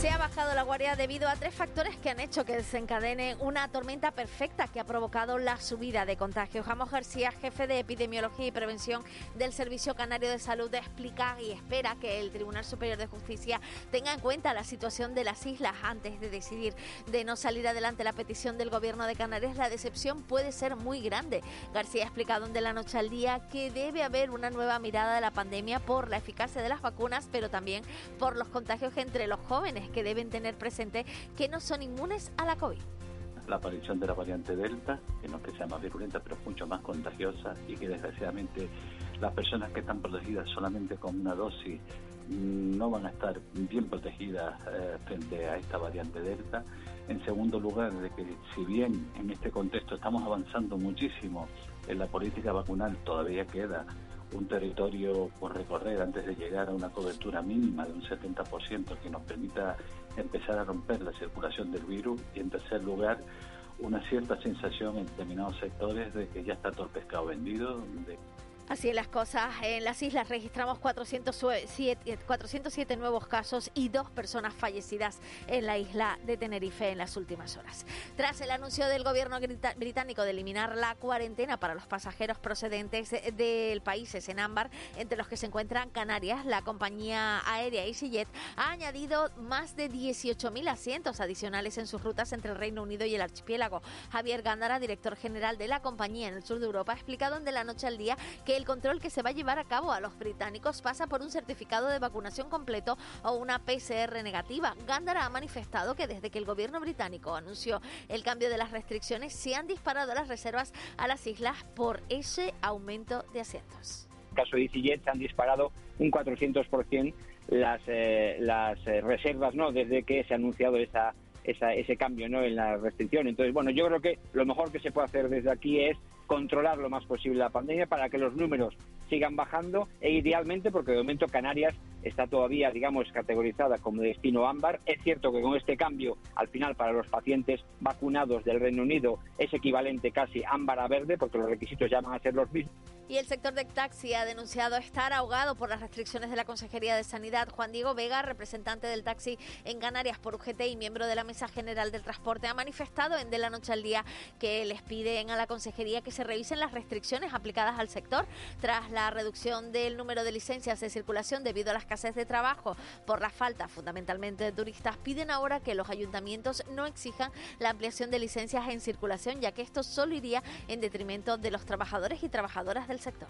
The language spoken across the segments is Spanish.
Se ha bajado la guardia debido a tres factores que han hecho que desencadene una tormenta perfecta que ha provocado la subida de contagios. Jamos García, jefe de epidemiología y prevención del Servicio Canario de Salud, explica y espera que el Tribunal Superior de Justicia tenga en cuenta la situación de las islas antes de decidir de no salir adelante la petición del Gobierno de Canarias. La decepción puede ser muy grande. García ha explicado de la noche al día que debe haber una nueva mirada de la pandemia por la eficacia de las vacunas, pero también por los contagios entre los jóvenes que deben tener presente que no son inmunes a la COVID la aparición de la variante Delta, que no es que sea más virulenta, pero mucho más contagiosa y que desgraciadamente las personas que están protegidas solamente con una dosis no van a estar bien protegidas eh, frente a esta variante Delta. En segundo lugar, de que si bien en este contexto estamos avanzando muchísimo en la política vacunal, todavía queda un territorio por recorrer antes de llegar a una cobertura mínima de un 70% que nos permita empezar a romper la circulación del virus y en tercer lugar una cierta sensación en determinados sectores de que ya está todo el pescado vendido, Así las cosas, en las islas registramos 407, 407, nuevos casos y dos personas fallecidas en la isla de Tenerife en las últimas horas. Tras el anuncio del gobierno británico de eliminar la cuarentena para los pasajeros procedentes del países en ámbar, entre los que se encuentran Canarias, la compañía aérea EasyJet ha añadido más de 18.000 asientos adicionales en sus rutas entre el Reino Unido y el archipiélago. Javier Gándara, director general de la compañía en el sur de Europa, ha explicado en De la Noche al Día que el control que se va a llevar a cabo a los británicos pasa por un certificado de vacunación completo o una PCR negativa. Gándara ha manifestado que desde que el gobierno británico anunció el cambio de las restricciones, se han disparado las reservas a las islas por ese aumento de asientos. En el caso de EasyJet se han disparado un 400% las, eh, eh, reservas no desde que se ha anunciado esa, ese cambio ¿no? en la restricción. Entonces, bueno, yo creo que lo mejor que se puede hacer desde aquí es controlar lo más posible la pandemia para que los números sigan bajando e idealmente, porque de momento Canarias está todavía, digamos, categorizada como destino ámbar. Es cierto que con este cambio, al final, para los pacientes vacunados del Reino Unido es equivalente casi ámbar a verde, porque los requisitos ya van a ser los mismos. Y el sector del taxi ha denunciado estar ahogado por las restricciones de la Consejería de Sanidad. Juan Diego Vega, representante del taxi en Canarias por UGT y miembro de la Mesa General del Transporte, ha manifestado en De la Noche al Día que les piden a la Consejería que se revisen las restricciones aplicadas al sector tras la reducción del número de licencias de circulación debido a la escasez de trabajo por la falta fundamentalmente de turistas. Piden ahora que los ayuntamientos no exijan la ampliación de licencias en circulación, ya que esto solo iría en detrimento de los trabajadores y trabajadoras del sector.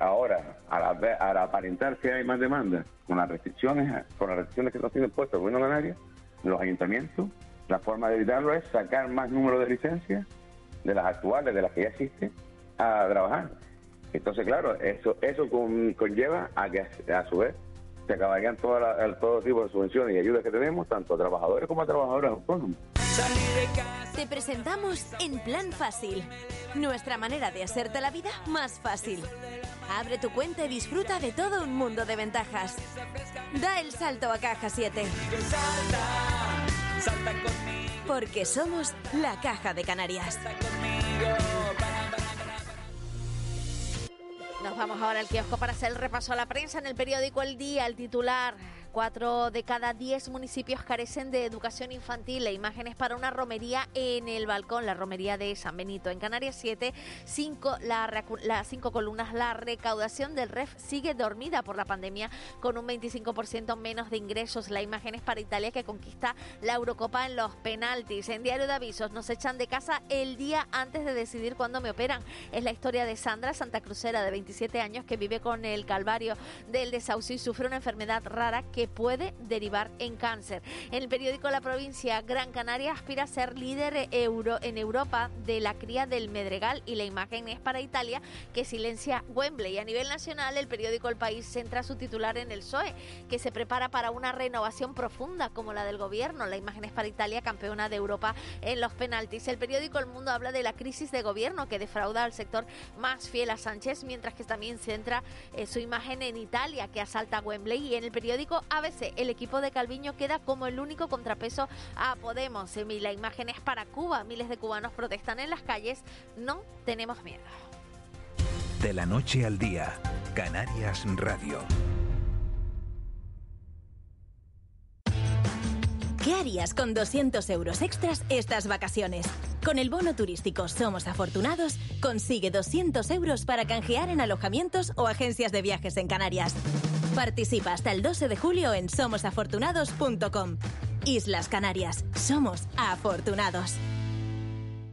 Ahora, al, aparentar que hay más demanda, con las restricciones, con las restricciones que están siendo impuestas el gobierno de los ayuntamientos, la forma de evitarlo es sacar más número de licencias de las actuales, de las que ya existen, a trabajar. Entonces, claro, eso eso conlleva a que a su vez se acabarían toda todo tipo de subvenciones y ayudas que tenemos, tanto a trabajadores como a trabajadores autónomos. Te presentamos En Plan Fácil, nuestra manera de hacerte la vida más fácil. Abre tu cuenta y disfruta de todo un mundo de ventajas. Da el salto a Caja 7. Porque somos la Caja de Canarias. Vamos ahora al kiosco para hacer el repaso a la prensa en el periódico El Día, el titular. Cuatro de cada diez municipios carecen de educación infantil. E imágenes para una romería en el balcón, la romería de San Benito. En Canarias 7, cinco, las cinco columnas, la recaudación del REF sigue dormida por la pandemia con un 25% menos de ingresos. La imagen es para Italia que conquista la Eurocopa en los penaltis. En Diario de Avisos nos echan de casa el día antes de decidir cuándo me operan. Es la historia de Sandra Santa Cruzera, de 27 años, que vive con el calvario del desahucio y sufre una enfermedad rara que puede derivar en cáncer. En el periódico La Provincia, Gran Canaria aspira a ser líder euro en Europa de la cría del medregal y la imagen es para Italia que silencia Wembley. A nivel nacional, el periódico El País centra su titular en el PSOE, que se prepara para una renovación profunda como la del gobierno. La imagen es para Italia, campeona de Europa en los penaltis. El periódico El Mundo habla de la crisis de gobierno que defrauda al sector más fiel a Sánchez, mientras que también centra eh, su imagen en Italia, que asalta Wembley. Y en el periódico ABC, el equipo de Calviño queda como el único contrapeso a Podemos. Y la imagen es para Cuba. Miles de cubanos protestan en las calles. No tenemos miedo. De la noche al día, Canarias Radio. ¿Qué harías con 200 euros extras estas vacaciones? Con el bono turístico Somos Afortunados, consigue 200 euros para canjear en alojamientos o agencias de viajes en Canarias. Participa hasta el 12 de julio en somosafortunados.com. Islas Canarias, somos afortunados.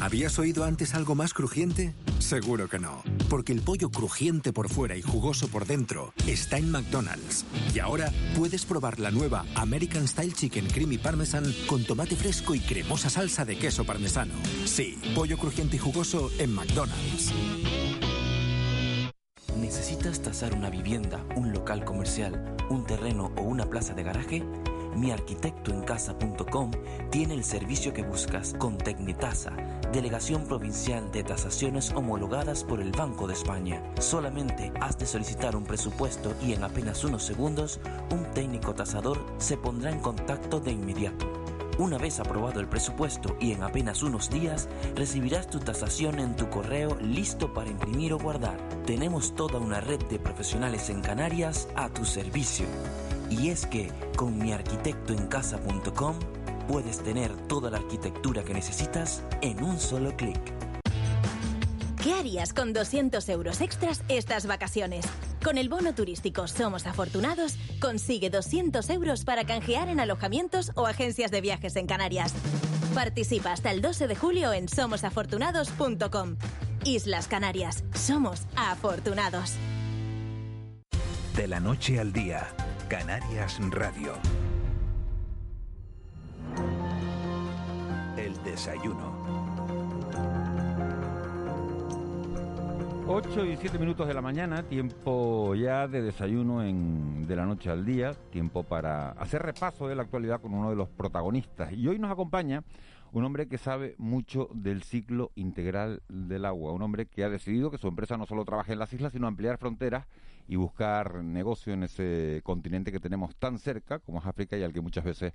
¿Habías oído antes algo más crujiente? Seguro que no, porque el pollo crujiente por fuera y jugoso por dentro está en McDonald's. Y ahora puedes probar la nueva American Style Chicken Creamy Parmesan con tomate fresco y cremosa salsa de queso parmesano. Sí, pollo crujiente y jugoso en McDonald's. ¿Necesitas tasar una vivienda, un local comercial, un terreno o una plaza de garaje? miarquitectoencasa.com tiene el servicio que buscas con Tecnitasa, delegación provincial de tasaciones homologadas por el Banco de España. Solamente has de solicitar un presupuesto y en apenas unos segundos un técnico tasador se pondrá en contacto de inmediato. Una vez aprobado el presupuesto y en apenas unos días, recibirás tu tasación en tu correo listo para imprimir o guardar. Tenemos toda una red de profesionales en Canarias a tu servicio. Y es que con miarquitectoencasa.com puedes tener toda la arquitectura que necesitas en un solo clic. ¿Qué harías con 200 euros extras estas vacaciones? Con el bono turístico Somos Afortunados, consigue 200 euros para canjear en alojamientos o agencias de viajes en Canarias. Participa hasta el 12 de julio en somosafortunados.com. Islas Canarias, somos afortunados. De la noche al día, Canarias Radio. El desayuno. 8 y 7 minutos de la mañana, tiempo ya de desayuno en, de la noche al día, tiempo para hacer repaso de la actualidad con uno de los protagonistas. Y hoy nos acompaña un hombre que sabe mucho del ciclo integral del agua, un hombre que ha decidido que su empresa no solo trabaje en las islas, sino ampliar fronteras y buscar negocio en ese continente que tenemos tan cerca como es África y al que muchas veces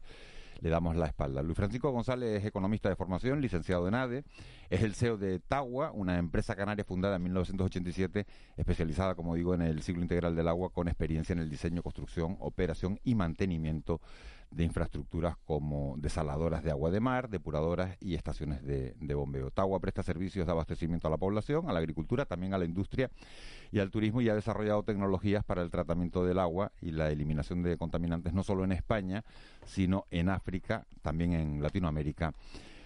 le damos la espalda. Luis Francisco González es economista de formación, licenciado en ADE, es el CEO de Tagua, una empresa canaria fundada en 1987, especializada, como digo, en el ciclo integral del agua, con experiencia en el diseño, construcción, operación y mantenimiento de infraestructuras como desaladoras de agua de mar, depuradoras y estaciones de, bombeo. Tagua presta servicios de abastecimiento a la población, a la agricultura, también a la industria y al turismo y ha desarrollado tecnologías para el tratamiento del agua y la eliminación de contaminantes no solo en España, sino en África, también en Latinoamérica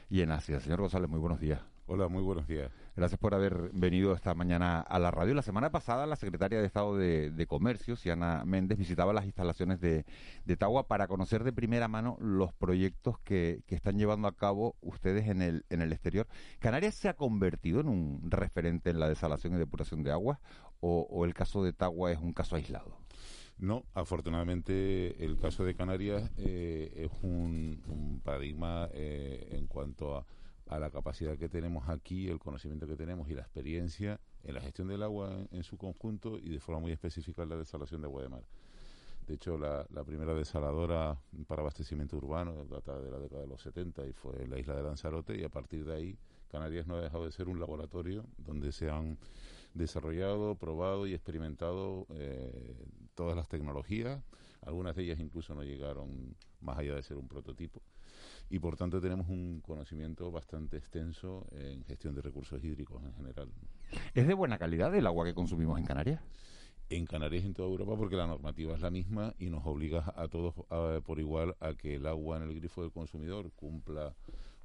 y en Asia. Señor González, muy buenos días. Hola, muy buenos días. Gracias por haber venido esta mañana a la radio. La semana pasada la secretaria de Estado de, Comercio, Siana Méndez, visitaba las instalaciones de, de, Tagua para conocer de primera mano los proyectos que, están llevando a cabo ustedes en el, en el exterior. ¿Canarias se ha convertido en un referente en la desalación y depuración de aguas o, el caso de Tagua es un caso aislado? No, afortunadamente el caso de Canarias eh, es un, paradigma eh, en cuanto a a la capacidad que tenemos aquí, el conocimiento que tenemos y la experiencia en la gestión del agua en, su conjunto y de forma muy específica en la desalación de agua de mar. De hecho, la, primera desaladora para abastecimiento urbano data de la década de los 70 y fue la isla de Lanzarote y a partir de ahí Canarias no ha dejado de ser un laboratorio donde se han desarrollado, probado y experimentado eh, todas las tecnologías. Algunas de ellas incluso no llegaron más allá de ser un prototipo y por tanto tenemos un conocimiento bastante extenso en gestión de recursos hídricos en general. ¿Es de buena calidad el agua que consumimos en Canarias? En Canarias y en toda Europa porque la normativa es la misma y nos obliga a todos por igual a que el agua en el grifo del consumidor cumpla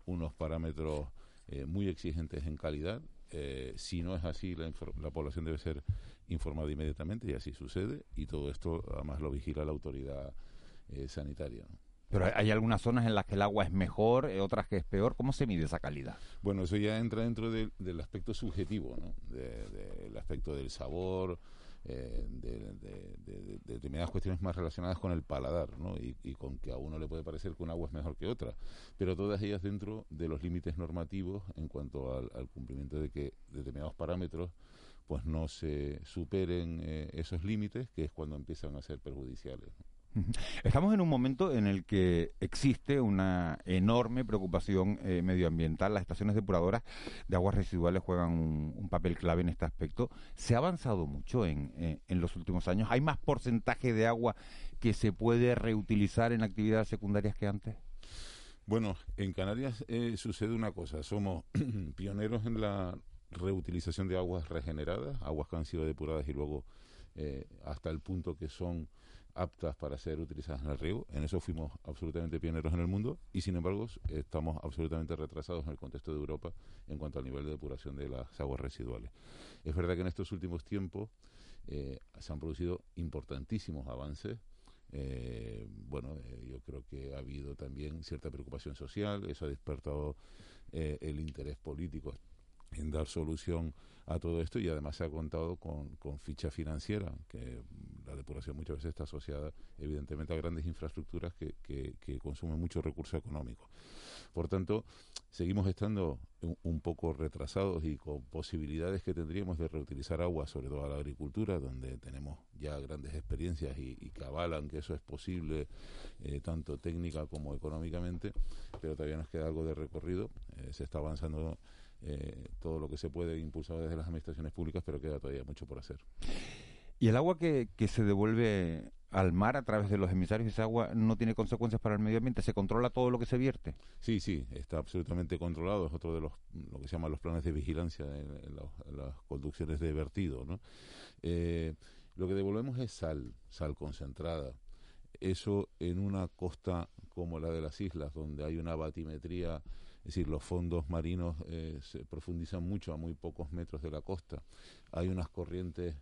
unos parámetros eh, muy exigentes en calidad. Eh, si no es así, la, la población debe ser informada inmediatamente y así sucede y todo esto además lo vigila la autoridad eh, sanitaria. Pero hay algunas zonas en las que el agua es mejor, eh, otras que es peor. ¿Cómo se mide esa calidad? Bueno, eso ya entra dentro del aspecto subjetivo, ¿no? del aspecto del sabor, eh, de, determinadas cuestiones más relacionadas con el paladar, ¿no? Y, con que a uno le puede parecer que un agua es mejor que otra, pero todas ellas dentro de los límites normativos en cuanto al, cumplimiento de que determinados parámetros pues no se superen eh, esos límites, que es cuando empiezan a ser perjudiciales. Estamos en un momento en el que existe una enorme preocupación eh, medioambiental. Las estaciones depuradoras de aguas residuales juegan un, papel clave en este aspecto. Se ha avanzado mucho en, eh, en, los últimos años. ¿Hay más porcentaje de agua que se puede reutilizar en actividades secundarias que antes? Bueno, en Canarias eh, sucede una cosa. Somos pioneros en la reutilización de aguas regeneradas, aguas que han sido depuradas y luego hasta el punto que son aptas para ser utilizadas en el riego. En eso fuimos absolutamente pioneros en el mundo y, sin embargo, estamos absolutamente retrasados en el contexto de Europa en cuanto al nivel de depuración de las aguas residuales. Es verdad que en estos últimos tiempos eh, se han producido importantísimos avances. Eh, bueno, eh, yo creo que ha habido también cierta preocupación social, eso ha despertado el interés político en dar solución a todo esto y además se ha contado con, con, ficha financiera, que la depuración muchas veces está asociada evidentemente a grandes infraestructuras que, que, consumen mucho recurso económico. Por tanto, seguimos estando un, poco retrasados y con posibilidades que tendríamos de reutilizar agua, sobre todo a la agricultura, donde tenemos ya grandes experiencias y, y que avalan que eso es posible eh, tanto técnica como económicamente, pero todavía nos queda algo de recorrido. Eh, se está avanzando eh, todo lo que se puede impulsar desde las administraciones públicas, pero queda todavía mucho por hacer. ¿Y el agua que, que se devuelve al mar a través de los emisarios, esa agua no tiene consecuencias para el medio ambiente? ¿Se controla todo lo que se vierte? Sí, sí, está absolutamente controlado. Es otro de los, lo que se llaman los planes de vigilancia en, las conducciones de vertido. ¿no? Eh, lo que devolvemos es sal, sal concentrada. Eso en una costa como la de las islas, donde hay una batimetría es decir, los fondos marinos eh, se profundizan mucho a muy pocos metros de la costa. Hay unas corrientes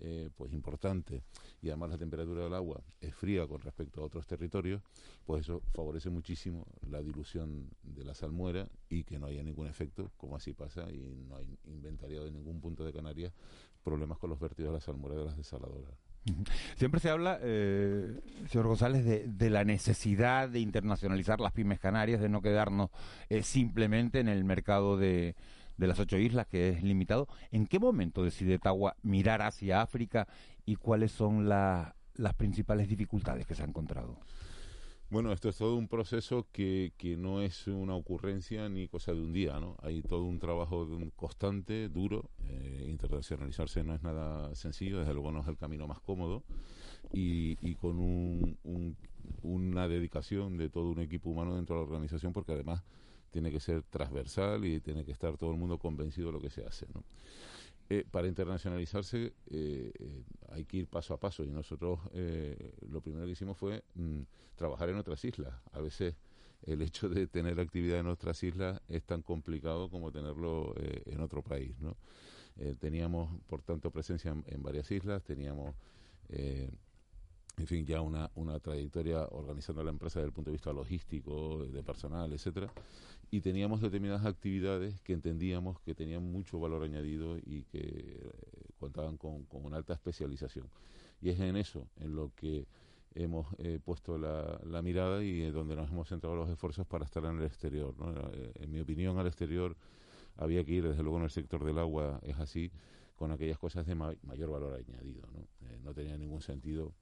eh, pues importantes y además la temperatura del agua es fría con respecto a otros territorios, pues eso favorece muchísimo la dilución de la salmuera y que no haya ningún efecto, como así pasa, y no hay inventariado en ningún punto de Canarias problemas con los vertidos de la salmuera de las desaladoras. Siempre se habla, eh, señor González, de, la necesidad de internacionalizar las pymes canarias, de no quedarnos eh, simplemente en el mercado de, las ocho islas, que es limitado. ¿En qué momento decide Tagua mirar hacia África y cuáles son las principales dificultades que se ha encontrado? Bueno, esto es todo un proceso que, que no es una ocurrencia ni cosa de un día, ¿no? Hay todo un trabajo constante, duro. Eh, internacionalizarse no es nada sencillo, desde luego no es el camino más cómodo. Y, y con un, una dedicación de todo un equipo humano dentro de la organización, porque además tiene que ser transversal y tiene que estar todo el mundo convencido de lo que se hace, ¿no? Eh, para internacionalizarse eh, eh, hay que ir paso a paso y nosotros lo primero que hicimos fue mm, trabajar en otras islas. A veces el hecho de tener actividad en otras islas es tan complicado como tenerlo en otro país. ¿no? teníamos, por tanto, presencia en, varias islas, teníamos en fin, ya una, una trayectoria organizando la empresa desde el punto de vista logístico, de personal, etcétera y teníamos determinadas actividades que entendíamos que tenían mucho valor añadido y que eh, contaban con, una alta especialización. Y es en eso en lo que hemos eh, puesto la, mirada y en donde nos hemos centrado los esfuerzos para estar en el exterior. Eh, en mi opinión, al exterior había que ir, desde luego en el sector del agua es así, con aquellas cosas de mayor valor añadido. No, no tenía ningún sentido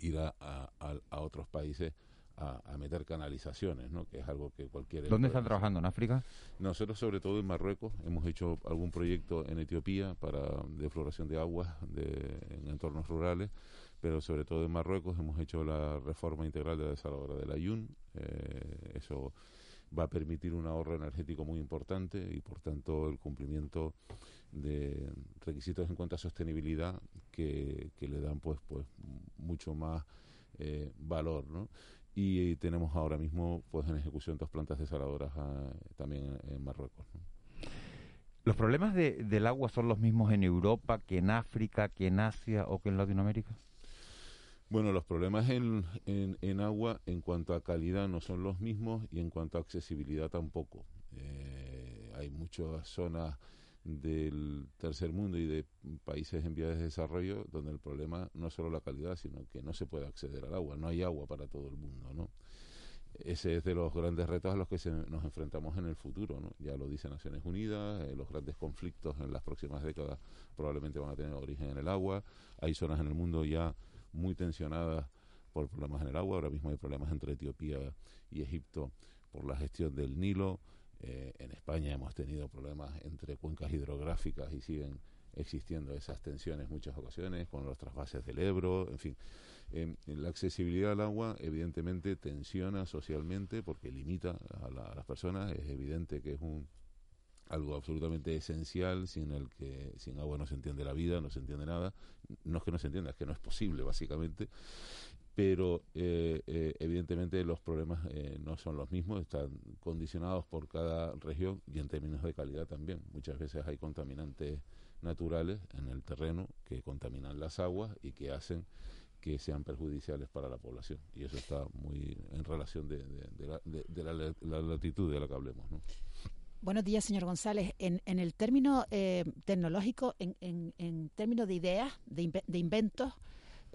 ir a, a otros países a, meter canalizaciones, ¿no? que es algo que cualquier... ¿Dónde están trabajando? ¿En África? Nosotros sobre todo en Marruecos hemos hecho algún proyecto en Etiopía para defloración de aguas de, en entornos rurales, pero sobre todo en Marruecos hemos hecho la reforma integral de la desaladora del Ayun. Eh, eso va a permitir un ahorro energético muy importante y por tanto el cumplimiento de requisitos en cuanto a sostenibilidad que, que le dan pues pues mucho más eh, valor, ¿no? y tenemos ahora mismo pues en ejecución dos plantas desaladoras ah, también en, Marruecos. ¿Los problemas de, del agua son los mismos en Europa que en África, que en Asia o que en Latinoamérica? Bueno, los problemas en, en, agua en cuanto a calidad no son los mismos y en cuanto a accesibilidad tampoco. Eh, hay muchas zonas del tercer mundo y de países en vías de desarrollo donde el problema no es solo la calidad, sino que no se puede acceder al agua, no hay agua para todo el mundo, ¿no? Ese es de los grandes retos a los que nos enfrentamos en el futuro, ¿no? Ya lo dice Naciones Unidas, eh, los grandes conflictos en las próximas décadas probablemente van a tener origen en el agua, hay zonas en el mundo ya muy tensionadas por problemas en el agua, ahora mismo hay problemas entre Etiopía y Egipto por la gestión del Nilo, eh, en España hemos tenido problemas entre cuencas hidrográficas y siguen existiendo esas tensiones en muchas ocasiones con los trasvases del Ebro, en fin. Eh, la accesibilidad al agua evidentemente tensiona socialmente porque limita a, las personas, es evidente que es un algo absolutamente esencial sin el que sin agua no se entiende la vida, no se entiende nada, no es que no se entienda, es que no es posible básicamente pero eh, eh, evidentemente los problemas eh, no son los mismos, están condicionados por cada región y en términos de calidad también. Muchas veces hay contaminantes naturales en el terreno que contaminan las aguas y que hacen que sean perjudiciales para la población. Y eso está muy en relación de, la, latitud de la que hablemos. Buenos días, señor González. En, el término tecnológico, en, en, términos de ideas, de, de inventos,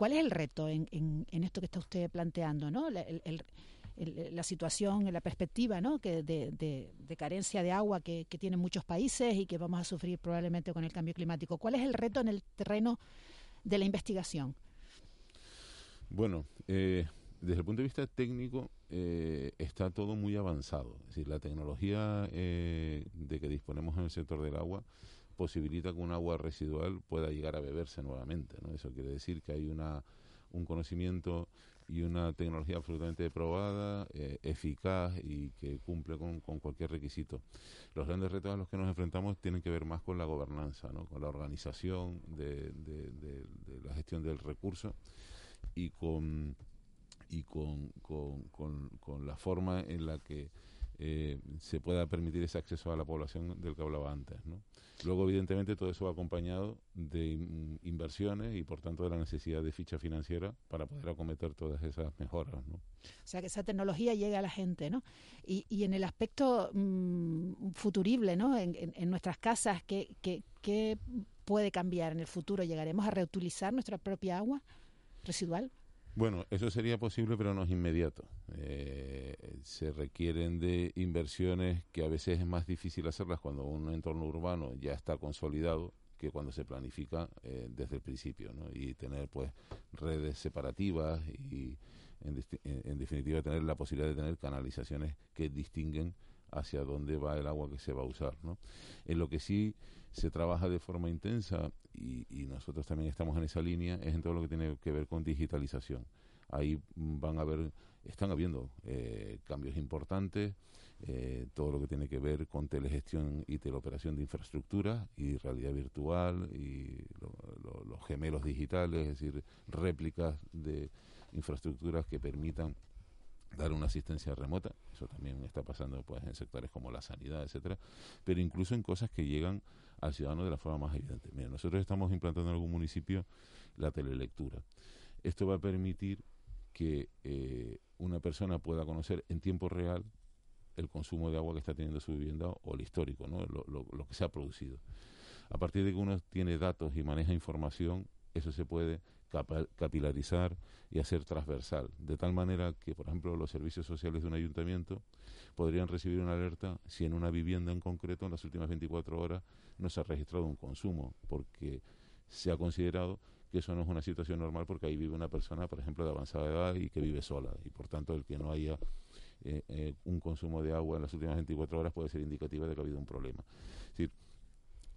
¿Cuál es el reto en, en, esto que está usted planteando, ¿no? La, situación, la perspectiva ¿no? que de, carencia de agua que, que, tienen muchos países y que vamos a sufrir probablemente con el cambio climático. ¿Cuál es el reto en el terreno de la investigación? Bueno, eh, desde el punto de vista técnico eh, está todo muy avanzado. Es decir, la tecnología eh, de que disponemos en el sector del agua posibilita que un agua residual pueda llegar a beberse nuevamente. ¿no? Eso quiere decir que hay una, un conocimiento y una tecnología absolutamente probada, eh, eficaz y que cumple con, cualquier requisito. Los grandes retos a los que nos enfrentamos tienen que ver más con la gobernanza, ¿no? con la organización de, de, la gestión del recurso y con y con, con, con la forma en la que eh, se pueda permitir ese acceso a la población del que hablaba antes. ¿no? Luego, evidentemente, todo eso va acompañado de inversiones y, por tanto, de la necesidad de ficha financiera para poder acometer todas esas mejoras. O sea, que esa tecnología llegue a la gente, ¿no? Y, en el aspecto mm, futurible, ¿no? En, nuestras casas, ¿qué, ¿qué, qué puede cambiar en el futuro? ¿Llegaremos a reutilizar nuestra propia agua residual? Bueno, eso sería posible, pero no es inmediato. Eh, se requieren de inversiones que a veces es más difícil hacerlas cuando un entorno urbano ya está consolidado que cuando se planifica eh, desde el principio, ¿no? Y tener, pues, redes separativas y, en, en, definitiva, tener la posibilidad de tener canalizaciones que distinguen hacia dónde va el agua que se va a usar, ¿no? En lo que sí se trabaja de forma intensa y, nosotros también estamos en esa línea es en todo lo que tiene que ver con digitalización. Ahí van a haber, están habiendo eh, cambios importantes, eh, todo lo que tiene que ver con telegestión y teleoperación de infraestructura y realidad virtual y los gemelos digitales, es decir, réplicas de infraestructuras que permitan dar una asistencia remota, eso también está pasando pues en sectores como la sanidad, etcétera, pero incluso en cosas que llegan al ciudadano de la forma más evidente. Mira, nosotros estamos implantando en algún municipio la telelectura. Esto va a permitir que eh, una persona pueda conocer en tiempo real el consumo de agua que está teniendo su vivienda o el histórico, ¿no? lo, lo que se ha producido. A partir de que uno tiene datos y maneja información, eso se puede capilarizar y hacer transversal, de tal manera que, por ejemplo, los servicios sociales de un ayuntamiento podrían recibir una alerta si en una vivienda en concreto en las últimas 24 horas no se ha registrado un consumo, porque se ha considerado que eso no es una situación normal porque ahí vive una persona, por ejemplo, de avanzada edad y que vive sola, y por tanto el que no haya eh, eh, un consumo de agua en las últimas 24 horas puede ser indicativa de que ha habido un problema. Decir,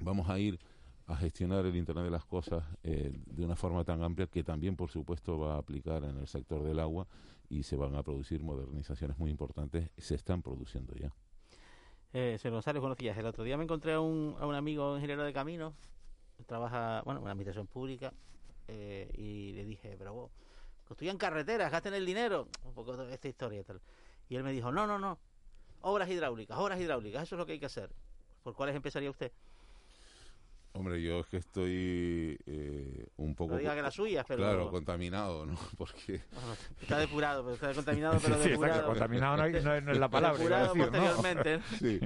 vamos a ir a gestionar el Internet de las Cosas eh, de una forma tan amplia que también, por supuesto, va a aplicar en el sector del agua y se van a producir modernizaciones muy importantes, se están produciendo ya. Eh, señor González, buenos días. El otro día me encontré a un, a un amigo ingeniero de caminos, trabaja, bueno, en la administración pública, eh, y le dije, pero vos, construyan carreteras, gasten el dinero, un poco de esta historia y tal. Y él me dijo, no, no, no, obras hidráulicas, obras hidráulicas, eso es lo que hay que hacer. ¿Por cuáles empezaría usted? Hombre, yo es que estoy eh, un poco... No diga que la suya, pero... Claro, contaminado, ¿no? Porque... está depurado, pero está contaminado, pero sí, depurado. Exacto, contaminado no, no, es la palabra. Depurado decir, posteriormente. ¿no? Sí,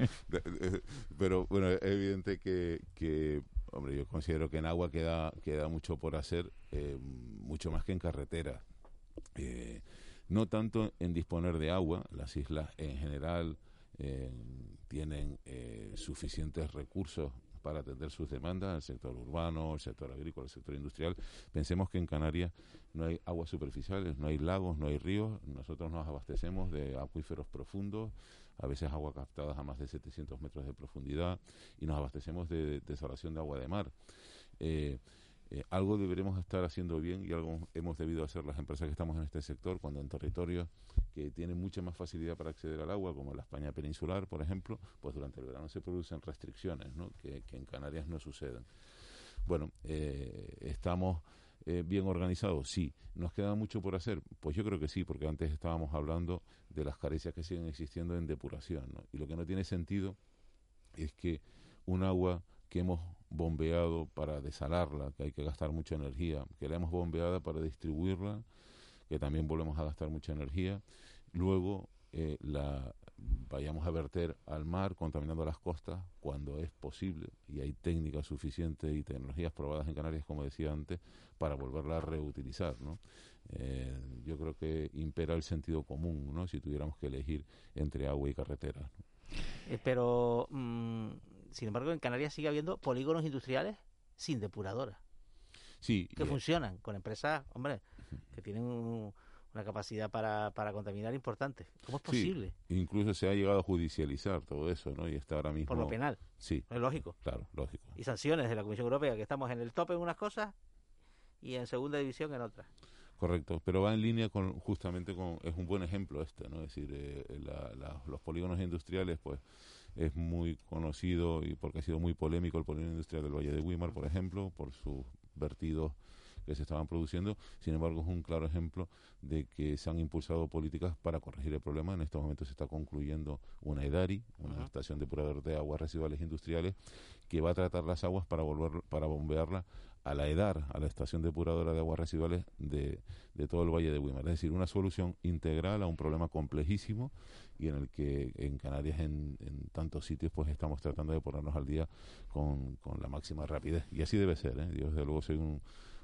pero bueno, es evidente que, que, hombre, yo considero que en agua queda, queda mucho por hacer, eh, mucho más que en carretera. Eh, no tanto en disponer de agua, las islas en general eh, tienen eh, suficientes recursos para atender sus demandas, el sector urbano, el sector agrícola, el sector industrial. Pensemos que en Canarias no hay aguas superficiales, no hay lagos, no hay ríos. Nosotros nos abastecemos de acuíferos profundos, a veces agua captadas a más de 700 metros de profundidad, y nos abastecemos de desalación de agua de mar. Eh, eh, algo deberemos estar haciendo bien y algo hemos debido hacer las empresas que estamos en este sector cuando en territorios que tienen mucha más facilidad para acceder al agua, como la España peninsular, por ejemplo, pues durante el verano se producen restricciones ¿no? que, en Canarias no suceden. Bueno, eh, estamos eh, bien organizados, sí. ¿Nos queda mucho por hacer? Pues yo creo que sí, porque antes estábamos hablando de las carencias que siguen existiendo en depuración. ¿no? Y lo que no tiene sentido es que un agua que hemos bombeado para desalarla, que hay que gastar mucha energía, que la hemos bombeada para distribuirla, que también volvemos a gastar mucha energía, luego eh, la vayamos a verter al mar contaminando las costas cuando es posible y hay técnicas suficientes y tecnologías probadas en Canarias, como decía antes, para volverla a reutilizar. ¿no? Eh, yo creo que impera el sentido común ¿no? si tuviéramos que elegir entre agua y carretera. ¿no? Eh, pero mmm, sin embargo, en Canarias sigue habiendo polígonos industriales sin depuradora. Sí. Que funcionan con empresas, hombre, que tienen un, una capacidad para, para contaminar importante. ¿Cómo es posible? Sí, incluso se ha llegado a judicializar todo eso, ¿no? Y está ahora mismo... Por lo penal. Sí. Es lógico. Claro, lógico. Y sanciones de la Comisión Europea, que estamos en el tope en unas cosas y en segunda división en otras. Correcto, pero va en línea con justamente con es un buen ejemplo este, ¿no? Es decir, eh, la, la, los polígonos industriales, pues es muy conocido y porque ha sido muy polémico el polígono industrial del Valle de Weimar, por ejemplo, por sus vertidos que se estaban produciendo. Sin embargo, es un claro ejemplo de que se han impulsado políticas para corregir el problema. En estos momentos se está concluyendo una EDARI, una uh -huh. estación depuradora de aguas residuales industriales, que va a tratar las aguas para volver para bombearla a la EDAR, a la estación depuradora de aguas residuales de, de todo el Valle de Weimar. Es decir, una solución integral a un problema complejísimo y en el que en Canarias, en, en tantos sitios, pues estamos tratando de ponernos al día con, con la máxima rapidez. Y así debe ser. ¿eh? Yo, desde luego, soy un,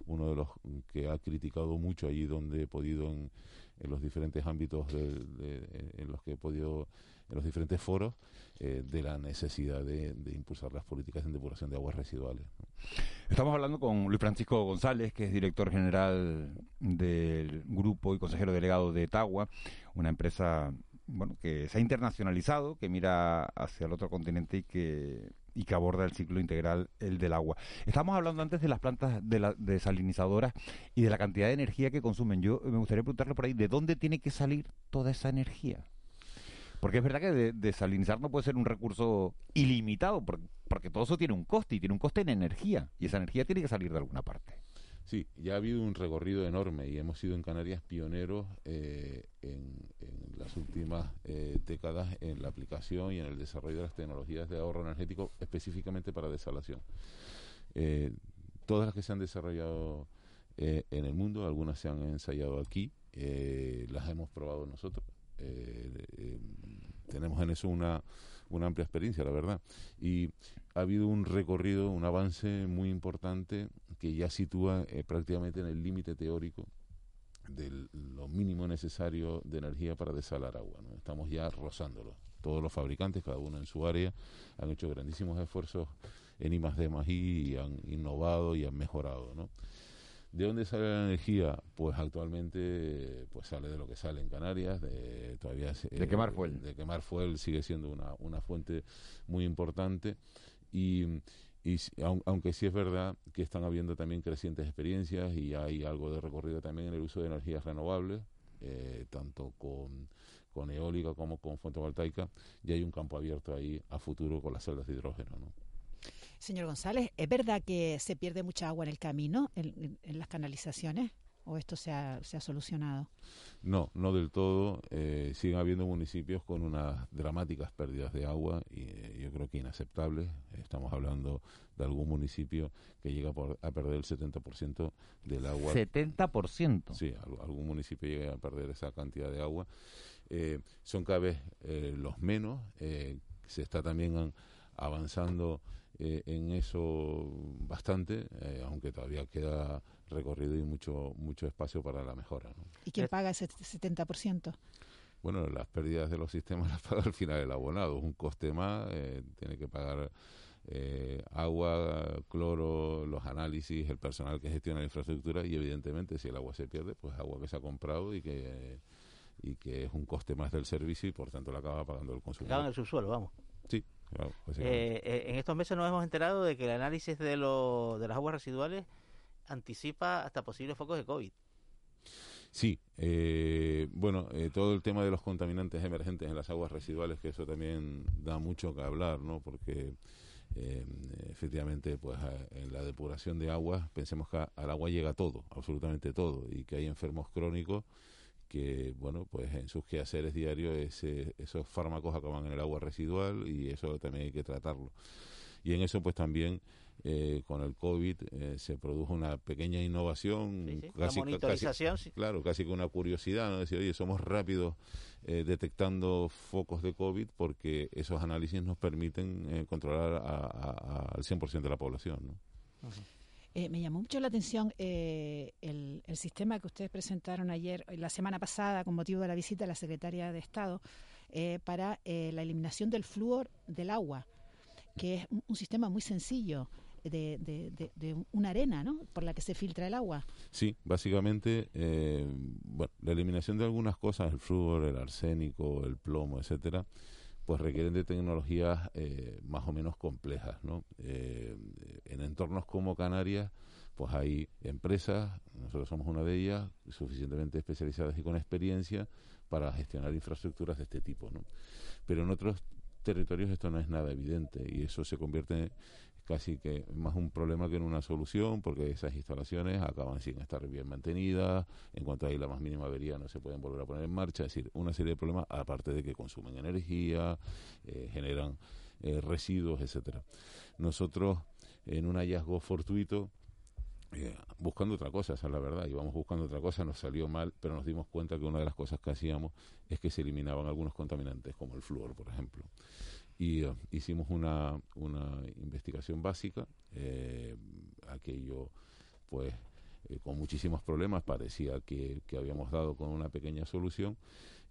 uno de los que ha criticado mucho allí donde he podido en, en los diferentes ámbitos de, en los que he podido en los diferentes foros eh, de la necesidad de, impulsar las políticas en depuración de aguas residuales. Estamos hablando con Luis Francisco González, que es director general del grupo y consejero delegado de Tagua, una empresa bueno que se ha internacionalizado, que mira hacia el otro continente y que y que aborda el ciclo integral, el del agua. Estamos hablando antes de las plantas de la, desalinizadoras y de la cantidad de energía que consumen. Yo me gustaría preguntarle por ahí, ¿de dónde tiene que salir toda esa energía? Porque es verdad que de, desalinizar no puede ser un recurso ilimitado, porque, porque todo eso tiene un coste y tiene un coste en energía, y esa energía tiene que salir de alguna parte. Sí, ya ha habido un recorrido enorme y hemos sido en Canarias pioneros eh, en, las últimas eh, décadas en la aplicación y en el desarrollo de las tecnologías de ahorro energético específicamente para desalación. Eh, todas las que se han desarrollado en el mundo, algunas se han ensayado aquí, las hemos probado nosotros. tenemos en eso una, una amplia experiencia, la verdad. Y ha habido un recorrido, un avance muy importante que ya sitúa eh, prácticamente en el límite teórico de lo mínimo necesario de energía para desalar agua. ¿no? Estamos ya rozándolo. Todos los fabricantes, cada uno en su área, han hecho grandísimos esfuerzos en I D I y han innovado y han mejorado. ¿no? ¿De dónde sale la energía? Pues actualmente pues sale de lo que sale en Canarias, de todavía de eh, quemar fuel. De quemar fuel sigue siendo una, una fuente muy importante y, y aunque sí es verdad que están habiendo también crecientes experiencias y hay algo de recorrido también en el uso de energías renovables, eh, tanto con, con eólica como con fotovoltaica, y hay un campo abierto ahí a futuro con las celdas de hidrógeno. ¿no? Señor González, ¿es verdad que se pierde mucha agua en el camino, en, en las canalizaciones? O esto se ha, se ha solucionado? No, no del todo. Eh, siguen habiendo municipios con unas dramáticas pérdidas de agua y eh, yo creo que inaceptables. Estamos hablando de algún municipio que llega por, a perder el 70% del agua. ¿70%? Sí, algún municipio llega a perder esa cantidad de agua. Eh, son cada vez los menos. se está también avanzando en eso bastante, aunque todavía queda recorrido y mucho mucho espacio para la mejora. ¿Y quién paga ese 70%? Bueno, las pérdidas de los sistemas las paga al final el abonado. Es un coste más, eh, tiene que pagar eh, agua, cloro, los análisis, el personal que gestiona la infraestructura y evidentemente si el agua se pierde, pues agua que se ha comprado y que y que es un coste más del servicio y por tanto la acaba pagando el consumidor. Acaba en el subsuelo, vamos. Sí, claro. Eh, en estos meses nos hemos enterado de que el análisis de, lo, de las aguas residuales anticipa hasta posibles focos de COVID. Sí, eh, bueno, eh, todo el tema de los contaminantes emergentes en las aguas residuales, que eso también da mucho que hablar, ¿no? Porque eh, efectivamente, pues en la depuración de aguas, pensemos que al agua llega todo, absolutamente todo, y que hay enfermos crónicos que, bueno, pues en sus quehaceres diarios ese, esos fármacos acaban en el agua residual y eso también hay que tratarlo. Y en eso, pues también eh, con el COVID eh, se produjo una pequeña innovación, casi, casi, claro, casi con una curiosidad, ¿no? decir, oye, somos rápidos eh, detectando focos de COVID porque esos análisis nos permiten controlar al 100% de la población. ¿no? me llamó mucho la atención el, el, sistema que ustedes presentaron ayer, la semana pasada, con motivo de la visita de la secretaria de Estado, para la eliminación del flúor del agua, que es un sistema muy sencillo de, de, una arena, ¿no? Por la que se filtra el agua. Sí, básicamente, eh, bueno, la eliminación de algunas cosas, el flúor, el arsénico, el plomo, etcétera, pues requieren de tecnologías eh, más o menos complejas, ¿no? Eh, en entornos como Canarias, pues hay empresas, nosotros somos una de ellas, suficientemente especializadas y con experiencia para gestionar infraestructuras de este tipo, ¿no? Pero en otros territorios esto no es nada evidente y eso se convierte casi que más un problema que una solución, porque esas instalaciones acaban sin estar bien mantenidas, en cuanto hay la más mínima avería no se pueden volver a poner en marcha, es decir, una serie de problemas, aparte de que consumen energía, eh, generan eh, residuos, etcétera. Nosotros, en un hallazgo fortuito, eh, buscando otra cosa, esa es la verdad, íbamos buscando otra cosa, nos salió mal, pero nos dimos cuenta que una de las cosas que hacíamos es que se eliminaban algunos contaminantes, como el flúor, por ejemplo y eh, hicimos una, una investigación básica, eh, aquello pues eh, con muchísimos problemas, parecía que, que, habíamos dado con una pequeña solución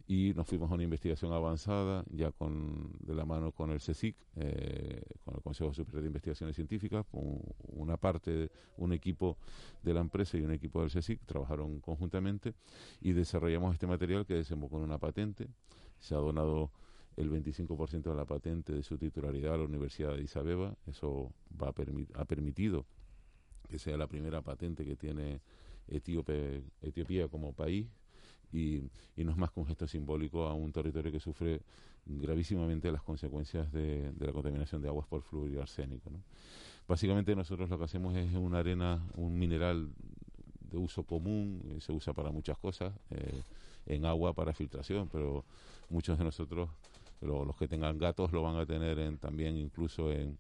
y nos fuimos a una investigación avanzada ya con de la mano con el CSIC, con el Consejo Superior de Investigaciones Científicas, con una parte, un equipo de la empresa y un equipo del CSIC trabajaron conjuntamente y desarrollamos este material que desembocó en una patente, se ha donado el 25% de la patente de su titularidad a la Universidad de Isabeba. Eso va a ha permitido que sea la primera patente que tiene Etiopía como país y, no es más que un gesto simbólico a un territorio que sufre gravísimamente las consecuencias de, la contaminación de aguas por flúor y arsénico. Básicamente nosotros lo que hacemos es una arena, un mineral de uso común, eh, se usa para muchas cosas, eh, en agua para filtración, pero muchos de nosotros los que tengan gatos lo van a tener en, también incluso en,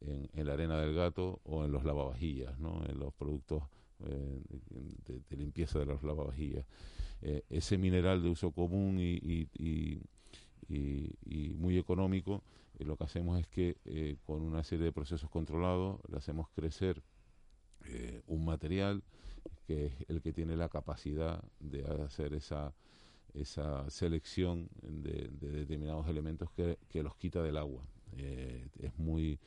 en, la arena del gato o en los lavavajillas, ¿no? en los productos eh, de, limpieza de los lavavajillas. Eh, ese mineral de uso común y, muy económico, eh, lo que hacemos es que con una serie de procesos controlados le hacemos crecer un material que es el que tiene la capacidad de hacer esa esa selección de, determinados elementos que, los quita del agua. Eh, es muy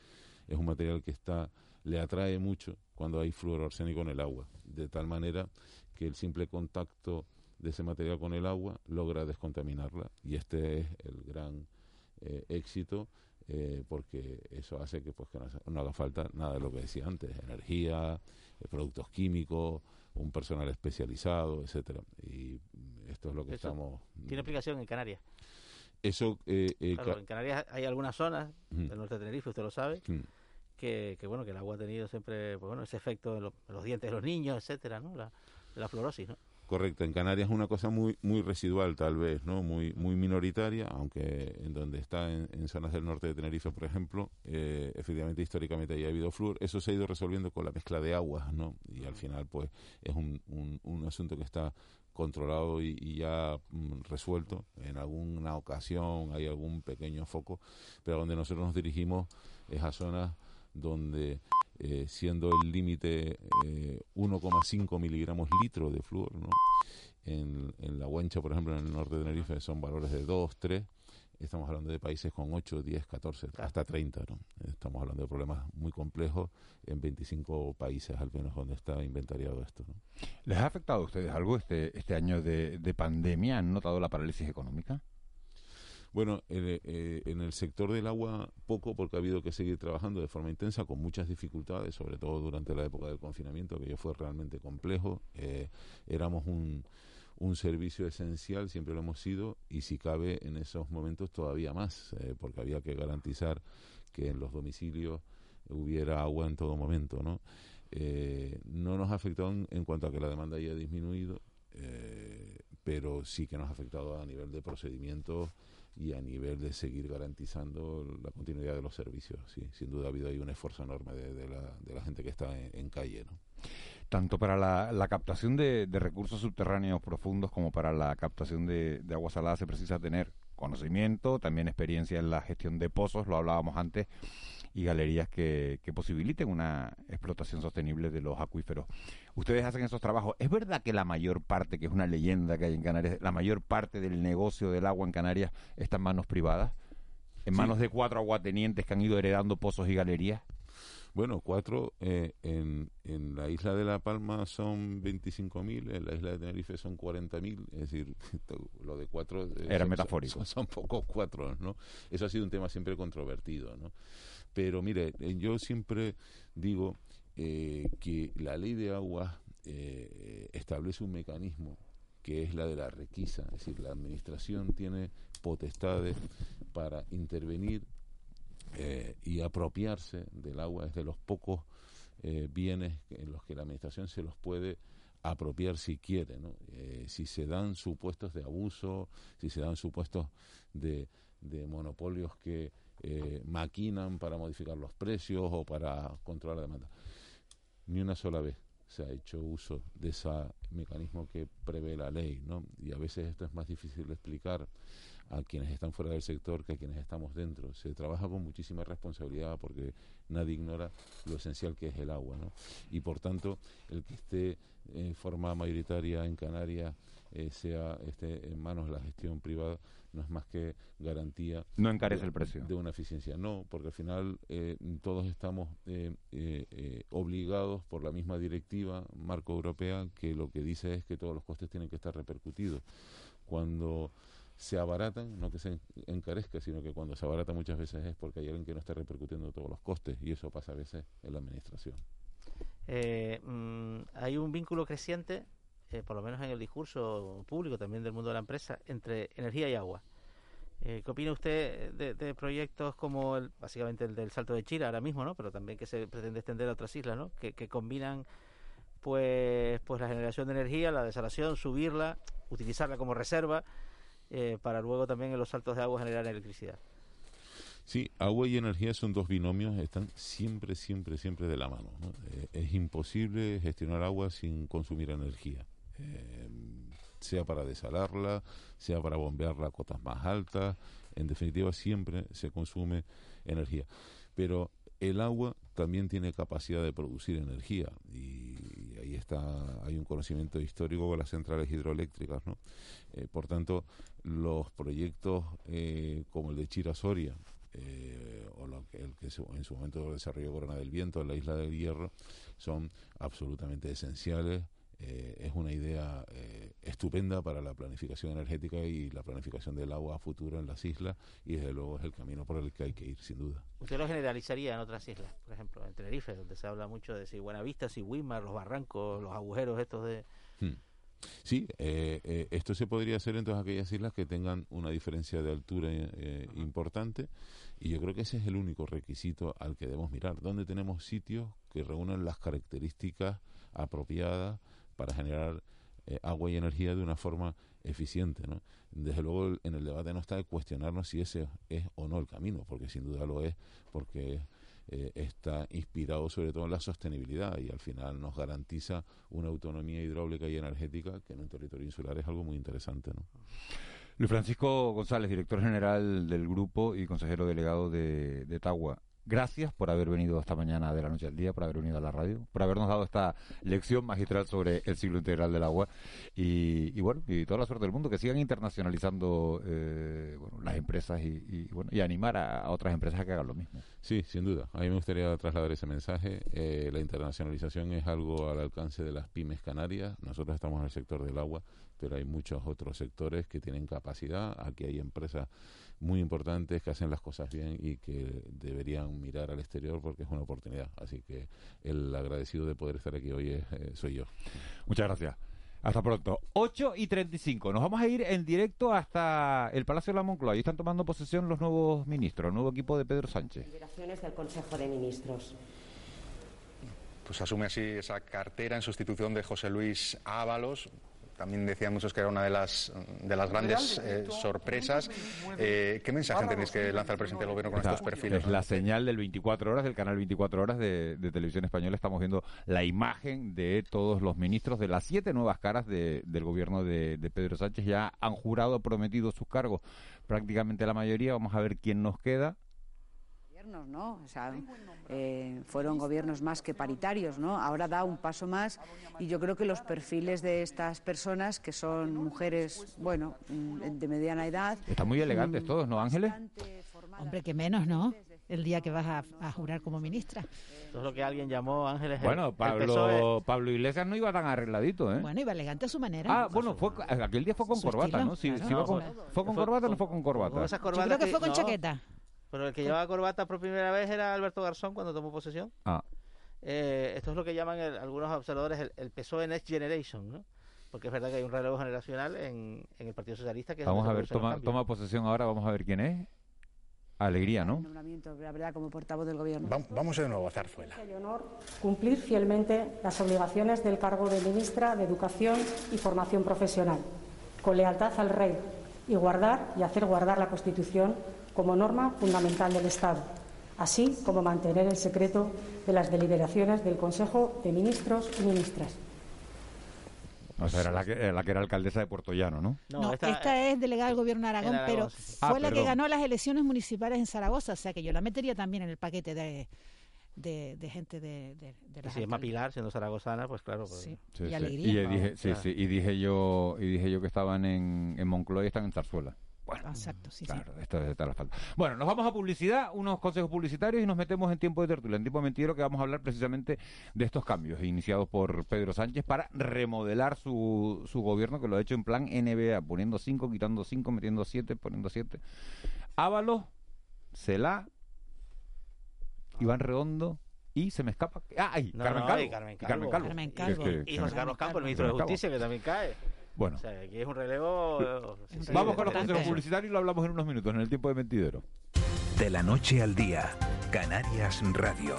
es un material que está le atrae mucho cuando hay flúor arsénico en el agua, de tal manera que el simple contacto de ese material con el agua logra descontaminarla y este es el gran eh, éxito eh, porque eso hace que pues que no, haga falta nada de lo que decía antes, energía, productos químicos, un personal especializado, etcétera. Y esto es lo que estamos. ¿Tiene aplicación en Canarias? Eso. Eh, eh en Canarias hay algunas zonas del norte de Tenerife, usted lo sabe. Que, que, bueno que el agua ha tenido siempre pues bueno ese efecto en, los dientes de los niños etcétera no la fluorosis, ¿no? Correcto, en Canarias es una cosa muy muy residual tal vez, ¿no? Muy muy minoritaria, aunque en donde está en, zonas del norte de Tenerife, por ejemplo, eh, efectivamente históricamente ahí ha habido flúor. Eso se ha ido resolviendo con la mezcla de aguas, ¿no? Y al final pues es un, un, asunto que está controlado y, ya mm, resuelto. En alguna ocasión hay algún pequeño foco, pero donde nosotros nos dirigimos es a zonas donde eh, siendo el límite 1,5 eh, miligramos litro de flúor. ¿no? En, la Huencha, por ejemplo, en el norte de Tenerife son valores de 2, 3. Estamos hablando de países con 8, 10, 14, hasta 30. ¿no? Estamos hablando de problemas muy complejos en 25 países, al menos donde está inventariado esto. ¿no? ¿Les ha afectado a ustedes algo este, este año de, de pandemia? ¿Han notado la parálisis económica? Bueno, eh, en el sector del agua poco porque ha habido que seguir trabajando de forma intensa con muchas dificultades, sobre todo durante la época del confinamiento, que ya fue realmente complejo. Eh, éramos un, un servicio esencial, siempre lo hemos sido, y si cabe en esos momentos todavía más, eh, porque había que garantizar que en los domicilios hubiera agua en todo momento, ¿no? no nos ha afectado en, cuanto a que la demanda haya disminuido, pero sí que nos ha afectado a nivel de procedimientos y a nivel de seguir garantizando la continuidad de los servicios. Sí, sin duda ha habido ahí un esfuerzo enorme de, la, de la, gente que está en, calle. ¿no? Tanto para la, captación de, recursos subterráneos profundos como para la captación de agua salada se precisa tener conocimiento, también experiencia en la gestión de pozos, lo hablábamos antes, y galerías que, que posibiliten una explotación sostenible de los acuíferos. Ustedes hacen esos trabajos. ¿Es verdad que la mayor parte, que es una leyenda que hay en Canarias, la mayor parte del negocio del agua en Canarias está en manos privadas? ¿En manos de cuatro aguatenientes que han ido heredando pozos y galerías? Bueno, cuatro eh, en, en la isla de La Palma son 25.000, en la isla de Tenerife son 40.000, es decir, lo de cuatro... Eh, Era metafórico. Son, son, pocos cuatro, ¿no? Eso ha sido un tema siempre controvertido, ¿no? Pero mire, eh, yo siempre digo eh, que la ley de agua eh, establece un mecanismo que es la de la requisa, es decir, la administración tiene potestades para intervenir y apropiarse del agua, es de los pocos bienes en los que la administración se los puede apropiar si quiere, ¿no? si se dan supuestos de abuso, si se dan supuestos de, de monopolios que eh, maquinan para modificar los precios o para controlar la demanda. Ni una sola vez se ha hecho uso de ese mecanismo que prevé la ley, ¿no? Y a veces esto es más difícil de explicar a quienes están fuera del sector que a quienes estamos dentro. Se trabaja con muchísima responsabilidad porque nadie ignora lo esencial que es el agua, ¿no? Y por tanto, el que esté en forma mayoritaria en Canarias eh, sea esté en manos de la gestión privada no es más que garantía no encarece el precio. de una eficiencia. No porque al final eh, todos estamos eh, eh, obligados por la misma directiva marco europea que lo que dice es que todos los costes tienen que estar repercutidos. Cuando se abaratan, no que se encarezca, sino que cuando se abarata muchas veces es porque hay alguien que no está repercutiendo todos los costes y eso pasa a veces en la administración. Mm, hay un vínculo creciente eh, por lo menos en el discurso público también del mundo de la empresa, entre energía y agua. Eh, ¿Qué opina usted de, proyectos como el, básicamente el del Salto de Chira ahora mismo, ¿no? pero también que se pretende extender a otras islas, ¿no? que, combinan pues, pues la generación de energía, la desalación, subirla, utilizarla como reserva, eh, para luego también en los saltos de agua generar electricidad? Sí, agua y energía son dos binomios, están siempre, siempre, siempre de la mano. es imposible gestionar agua sin consumir energía. Eh, sea para desalarla, sea para bombearla a cotas más altas, en definitiva siempre se consume energía. Pero el agua también tiene capacidad de producir energía y ahí está hay un conocimiento histórico con las centrales hidroeléctricas no eh, por tanto los proyectos eh, como el de Chirasoria o lo que, el que en su momento desarrolló Corona del Viento en la isla del Hierro son absolutamente esenciales eh, es una idea eh, estupenda para la planificación energética y la planificación del agua a futuro en las islas y desde luego es el camino por el que hay que ir sin duda. ¿Usted lo generalizaría en otras islas? Por ejemplo, en Tenerife, donde se habla mucho de si Buenavista, si Wimar, los barrancos, los agujeros estos de... Hmm. Sí, eh, esto se podría hacer en todas aquellas islas que tengan una diferencia de altura importante y yo creo que ese es el único requisito al que debemos mirar, donde tenemos sitios que reúnan las características apropiadas para generar eh, agua y energía de una forma eficiente. Desde luego en el debate no está de cuestionarnos si ese es o no el camino, porque sin duda lo es, porque eh, está inspirado sobre todo en la sostenibilidad y al final nos garantiza una autonomía hidráulica y energética que en un territorio insular es algo muy interesante. Luis Francisco González, director general del grupo y consejero delegado de, de Tagua gracias por haber venido esta mañana de la noche al día, por haber venido a la radio, por habernos dado esta lección magistral sobre el ciclo integral del agua y, bueno, y toda la suerte del mundo, que sigan internacionalizando eh, las empresas y, bueno, y animar a, otras empresas a que hagan lo mismo. Sí, sin duda. A mí me gustaría trasladar ese mensaje. Eh, la internacionalización es algo al alcance de las pymes canarias. Nosotros estamos en el sector del agua, pero hay muchos otros sectores que tienen capacidad. Aquí hay empresas muy importantes que hacen las cosas bien y que deberían mirar al exterior porque es una oportunidad. Así que el agradecido de poder estar aquí hoy eh, soy yo. Muchas gracias. Hasta pronto. 8 y 35. Nos vamos a ir en directo hasta el Palacio de la Moncloa. Ahí están tomando posesión los nuevos ministros, el nuevo equipo de Pedro Sánchez. del Consejo de Ministros. Pues asume así esa cartera en sustitución de José Luis Ábalos, también decían muchos que era una de las, de las grandes eh, sorpresas. Eh, ¿Qué mensaje tenéis que lanzar el presidente del gobierno con estos perfiles? Es la señal del 24 horas, del canal 24 horas de, Televisión Española. Estamos viendo la imagen de todos los ministros de las siete nuevas caras del gobierno de, de Pedro Sánchez. Ya han jurado, prometido sus cargos prácticamente la mayoría. Vamos a ver quién nos queda. ¿No? Eh, fueron gobiernos más que paritarios, ¿no? Ahora da un paso más y yo creo que los perfiles de estas personas, que son mujeres, bueno, mm, de mediana edad... Están muy elegantes mm, todos, ¿no, Ángeles? Hombre, que menos, ¿no? El día que vas a, jurar como ministra. Eso es lo que alguien llamó Ángeles. Bueno, Pablo, Pablo Iglesias no iba tan arregladito, ¿eh? Bueno, iba elegante a su manera. Ah, bueno, fue, aquel día fue con corbata, ¿no? Sí, fue, con, ¿Fue con corbata o no fue con corbata? Yo creo que fue con chaqueta. Pero el que llevaba corbata por primera vez era Alberto Garzón cuando tomó posesión. Ah. Eh, esto es lo que llaman algunos observadores el, el PSOE Next Generation, ¿no? Porque es verdad que hay un relevo generacional en, el Partido Socialista que Vamos a ver, toma, toma posesión ahora, vamos a ver quién es. Alegría, ¿no? la verdad, como portavoz del gobierno. Vamos de nuevo a Zarzuela. Es honor cumplir fielmente las obligaciones del cargo de ministra de Educación y Formación Profesional, con lealtad al rey y guardar y hacer guardar la Constitución como norma fundamental del Estado, así como mantener el secreto de las deliberaciones del Consejo de Ministros y Ministras. O sea, era la que, era alcaldesa de Puerto Llano, ¿no? No, esta, es delegada del gobierno de Aragón, pero fue ah, la que ganó las elecciones municipales en Zaragoza, o sea que yo la metería también en el paquete de, de, gente de, de, la Si es Mapilar, siendo zaragozana, pues claro. Pues, sí. y alegría. Y, dije, sí, sí, y dije yo y dije yo que estaban en, en Moncloa y están en Zarzuela. Bueno, Exacto, sí, claro, Esto está la falta. Bueno, nos vamos a publicidad, unos consejos publicitarios y nos metemos en tiempo de tertulia, en tiempo mentiro, que vamos a hablar precisamente de estos cambios iniciados por Pedro Sánchez para remodelar su, su gobierno, que lo ha hecho en plan NBA, poniendo cinco, quitando cinco, metiendo siete, poniendo siete. Ábalos, Celá, Iván Redondo, y se me escapa. Ah, ahí, Carmen, Calvo. Carmen, Calvo. Carmen Calvo. y José Carlos Campos, el ministro de Justicia, que también cae. Bueno. O sea, aquí es un relevo. Vamos con los consejos publicitarios y lo hablamos en unos minutos, en el tiempo de mentidero. De la noche al día, Canarias Radio.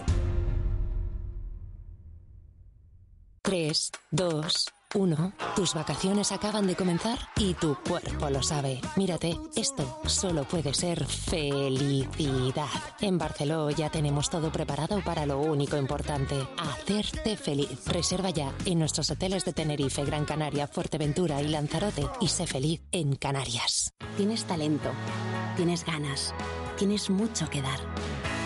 3, 2, uno, tus vacaciones acaban de comenzar y tu cuerpo lo sabe. Mírate, esto solo puede ser felicidad. En Barceló ya tenemos todo preparado para lo único importante, hacerte feliz. Reserva ya en nuestros hoteles de Tenerife, Gran Canaria, Fuerteventura y Lanzarote y sé feliz en Canarias. Tienes talento, tienes ganas, tienes mucho que dar.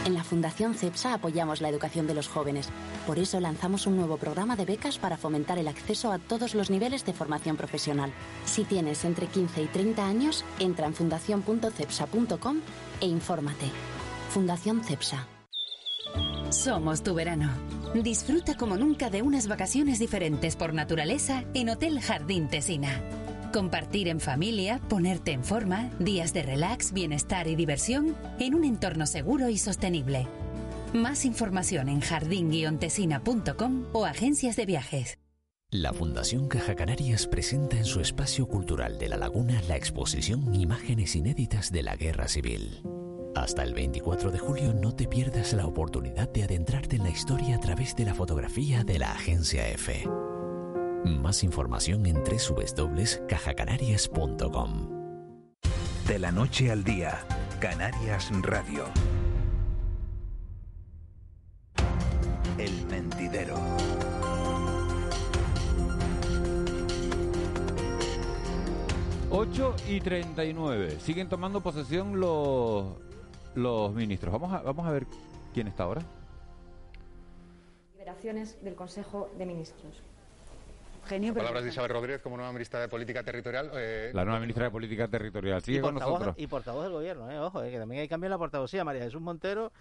En la Fundación CEPSA apoyamos la educación de los jóvenes. Por eso lanzamos un nuevo programa de becas para fomentar el acceso a todos los niveles de formación profesional. Si tienes entre 15 y 30 años, entra en fundación.cepsa.com e infórmate. Fundación CEPSA. Somos tu verano. Disfruta como nunca de unas vacaciones diferentes por naturaleza en Hotel Jardín Tesina. Compartir en familia, ponerte en forma, días de relax, bienestar y diversión en un entorno seguro y sostenible. Más información en jardín-tesina.com o agencias de viajes. La Fundación Caja Canarias presenta en su espacio cultural de La Laguna la exposición Imágenes inéditas de la Guerra Civil. Hasta el 24 de julio no te pierdas la oportunidad de adentrarte en la historia a través de la fotografía de la Agencia F. Más información en www.cajacanarias.com. De la noche al día, Canarias Radio. El mentidero. Ocho y 39. Siguen tomando posesión los, los ministros. Vamos a, vamos a ver quién está ahora. Liberaciones del Consejo de Ministros. Genio, Palabras de Isabel Rodríguez como nueva ministra de Política Territorial. eh, La nueva ministra de Política Territorial. Sigue y, con portavoz, nosotros. y portavoz del gobierno, eh, ojo, eh, que también hay cambio en la portavocía. María Jesús Montero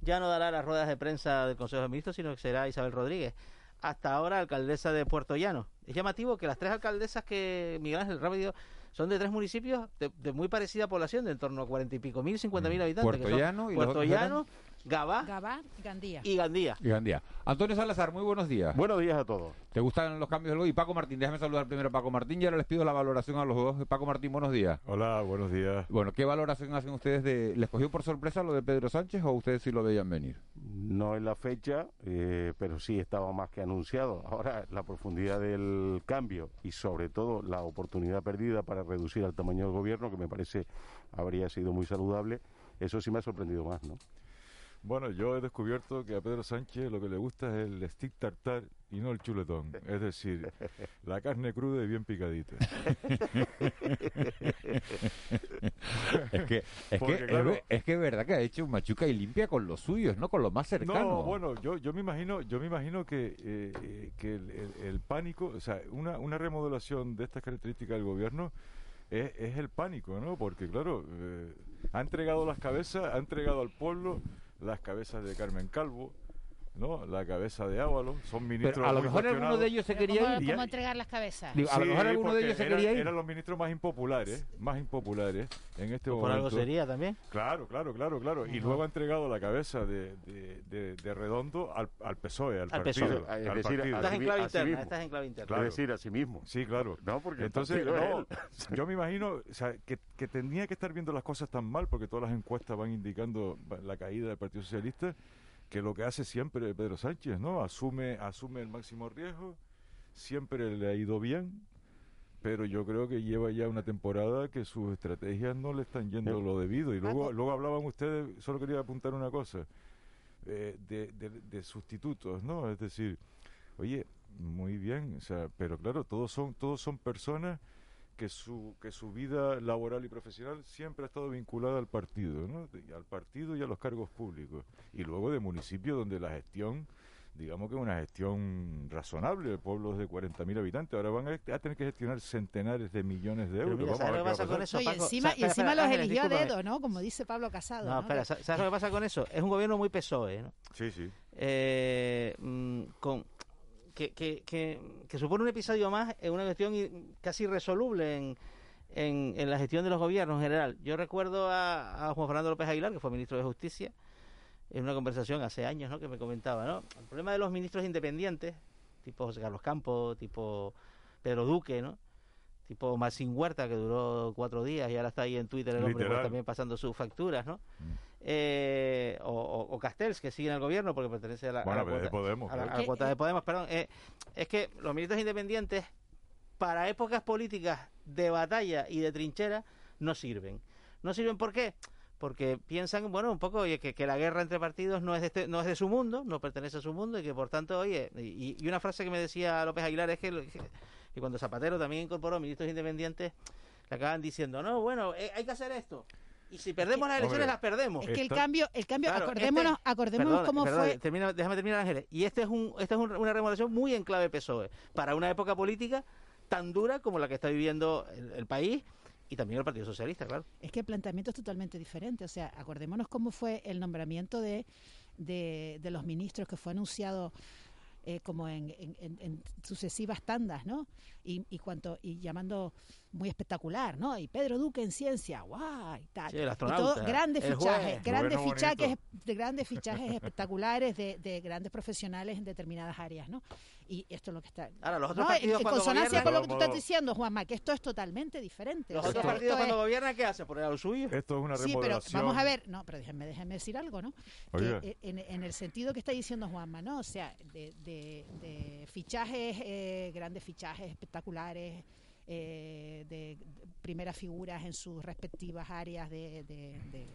ya no dará las ruedas de prensa del Consejo de Ministros, sino que será Isabel Rodríguez. Hasta ahora alcaldesa de Puerto Llano. Es llamativo que las tres alcaldesas que Miguel Ángel Rápido son de tres municipios de, de muy parecida población, de en torno a cuarenta y pico mil, cincuenta mil habitantes. Puerto que son Llano y Puerto Llano, Gabá Gabá y Gandía. y Gandía. Y Gandía. Antonio Salazar, muy buenos días. Buenos días a todos. ¿Te gustan los cambios del hoy? Y Paco Martín, déjame saludar primero a Paco Martín y ahora les pido la valoración a los dos. Paco Martín, buenos días. Hola, buenos días. Bueno, ¿qué valoración hacen ustedes de... ¿Les cogió por sorpresa lo de Pedro Sánchez o ustedes sí lo veían venir? No en la fecha, eh, pero sí estaba más que anunciado. Ahora, la profundidad del cambio y sobre todo la oportunidad perdida para reducir el tamaño del gobierno, que me parece habría sido muy saludable, eso sí me ha sorprendido más, ¿no? Bueno, yo he descubierto que a Pedro Sánchez lo que le gusta es el stick tartar y no el chuletón. Es decir, la carne cruda y bien picadita. es que es Porque, que claro, es, que es verdad que ha hecho un machuca y limpia con los suyos, no con lo más cercano. No, bueno, yo, yo me imagino, yo me imagino que, eh, eh, que el, el- el pánico, o sea, una, una remodelación de estas características del gobierno es, es el pánico, ¿no? Porque claro, eh, ha entregado las cabezas, ha entregado al pueblo las cabezas de Carmen Calvo, ¿no? La cabeza de Ábalos, son ministros. a lo mejor alguno de ellos se Pero quería ¿cómo, ir. cómo entregar las cabezas? Digo, a lo mejor alguno de ellos se era- quería ir. Eran los ministros más impopulares, más impopulares en este Por momento. algo sería también. Claro, claro, claro, claro. Y luego ha entregado la cabeza de, de, de- de Redondo al, al PSOE, al, Al partido. PSOE. Es al decir, partido. Estás en clave a sí interna, mismo. estás en clave interna. Claro. Es decir, a sí mismo. Sí, claro. No, porque Entonces, no, yo me imagino o sea, que, que tenía que estar viendo las cosas tan mal, porque todas las encuestas van indicando la caída del Partido Socialista, que lo que hace siempre Pedro Sánchez, ¿no? Asume, asume el máximo riesgo, siempre le ha ido bien, pero yo creo que lleva ya una temporada que sus estrategias no le están yendo lo debido. Y luego, luego hablaban ustedes, solo quería apuntar una cosa, eh, de, de- de sustitutos, ¿no? Es decir, oye, muy bien, o sea, pero claro, todos son, todos son personas que su, que su vida laboral y profesional siempre ha estado vinculada al partido, ¿no? Al partido y a los cargos públicos. Y luego de municipios donde la gestión, digamos que es una gestión razonable, de pueblos de 40.000 habitantes, ahora van a, a tener que gestionar centenares de millones de euros. mira, ¿sabes lo que pasa con eso, No, y encima, y encima espera, los eligió a dedo, ¿no? Como dice Pablo Casado. No, ¿no? espera, Que- ¿sabes sabes lo que pasa con eso? Es un gobierno muy PSOE, ¿no? Sí, sí. Eh, mm, con, que, que, que, que supone un episodio más en una cuestión casi irresoluble en, en, en la gestión de los gobiernos en general. Yo recuerdo a, a Juan Fernando López Aguilar, que fue ministro de Justicia, en una conversación hace años, ¿no? Que me comentaba, ¿no? El problema de los ministros independientes, tipo José Carlos Campos, tipo Pedro Duque, ¿no? Tipo Marcin Huerta, que duró cuatro días y ahora está ahí en Twitter el hombre pues, también pasando sus facturas, ¿no? Eh, o, o- o Castells, que sigue en el gobierno porque pertenece a la, a Bueno, la pero de cuota, Podemos, a la- a cuota de Podemos, perdón. Eh, es que los ministros independientes, para épocas políticas de batalla y de trinchera, no sirven. ¿No sirven por qué? Porque piensan, bueno, un poco oye, que, que la guerra entre partidos no es, de este- no es de su mundo, no pertenece a su mundo y que por tanto, oye, y, y una frase que me decía López Aguilar es que- que cuando Zapatero también incorporó ministros independientes, le acaban diciendo, no, bueno, eh, hay que hacer esto. Y si perdemos las elecciones, Hombre, las perdemos. Es que el cambio, el cambio, Claro, acordémonos, este- acordémonos perdón, cómo perdón, fue. termina- déjame terminar, Ángeles. Y este es un, esta es un- una remodelación muy en clave PSOE, para una época política tan dura como la que está viviendo el, el país y también el Partido Socialista, claro. Es que el planteamiento es totalmente diferente. O sea, acordémonos cómo fue el nombramiento de, de, de los ministros que fue anunciado eh, como en, en- en- en sucesivas tandas, ¿no? Y, y cuanto y llamando muy espectacular, ¿no? Y Pedro Duque en ciencia, guau, y tal. Sí, el y astronauta, todo, grandes el fichajes, juez. grandes fichajes, bonito. de grandes fichajes espectaculares de, de grandes profesionales en determinadas áreas, ¿no? Y esto es lo que está. Ahora, los otros partidos en cuando consonancia gobiernan- con lo que tú estás diciendo, Juanma, que esto es totalmente diferente. Los O otros partidos cuando es- gobiernan, ¿qué hacen? Poner a lo suyo. Esto es una Sí, pero remodelación. vamos a ver, no, pero déjenme, déjenme decir algo, ¿no? Que, eh, en, en el sentido que está diciendo Juanma, ¿no? O sea, de, de- de fichajes, eh, grandes fichajes espectaculares, eh, de, de primeras figuras en sus respectivas áreas de, de- de-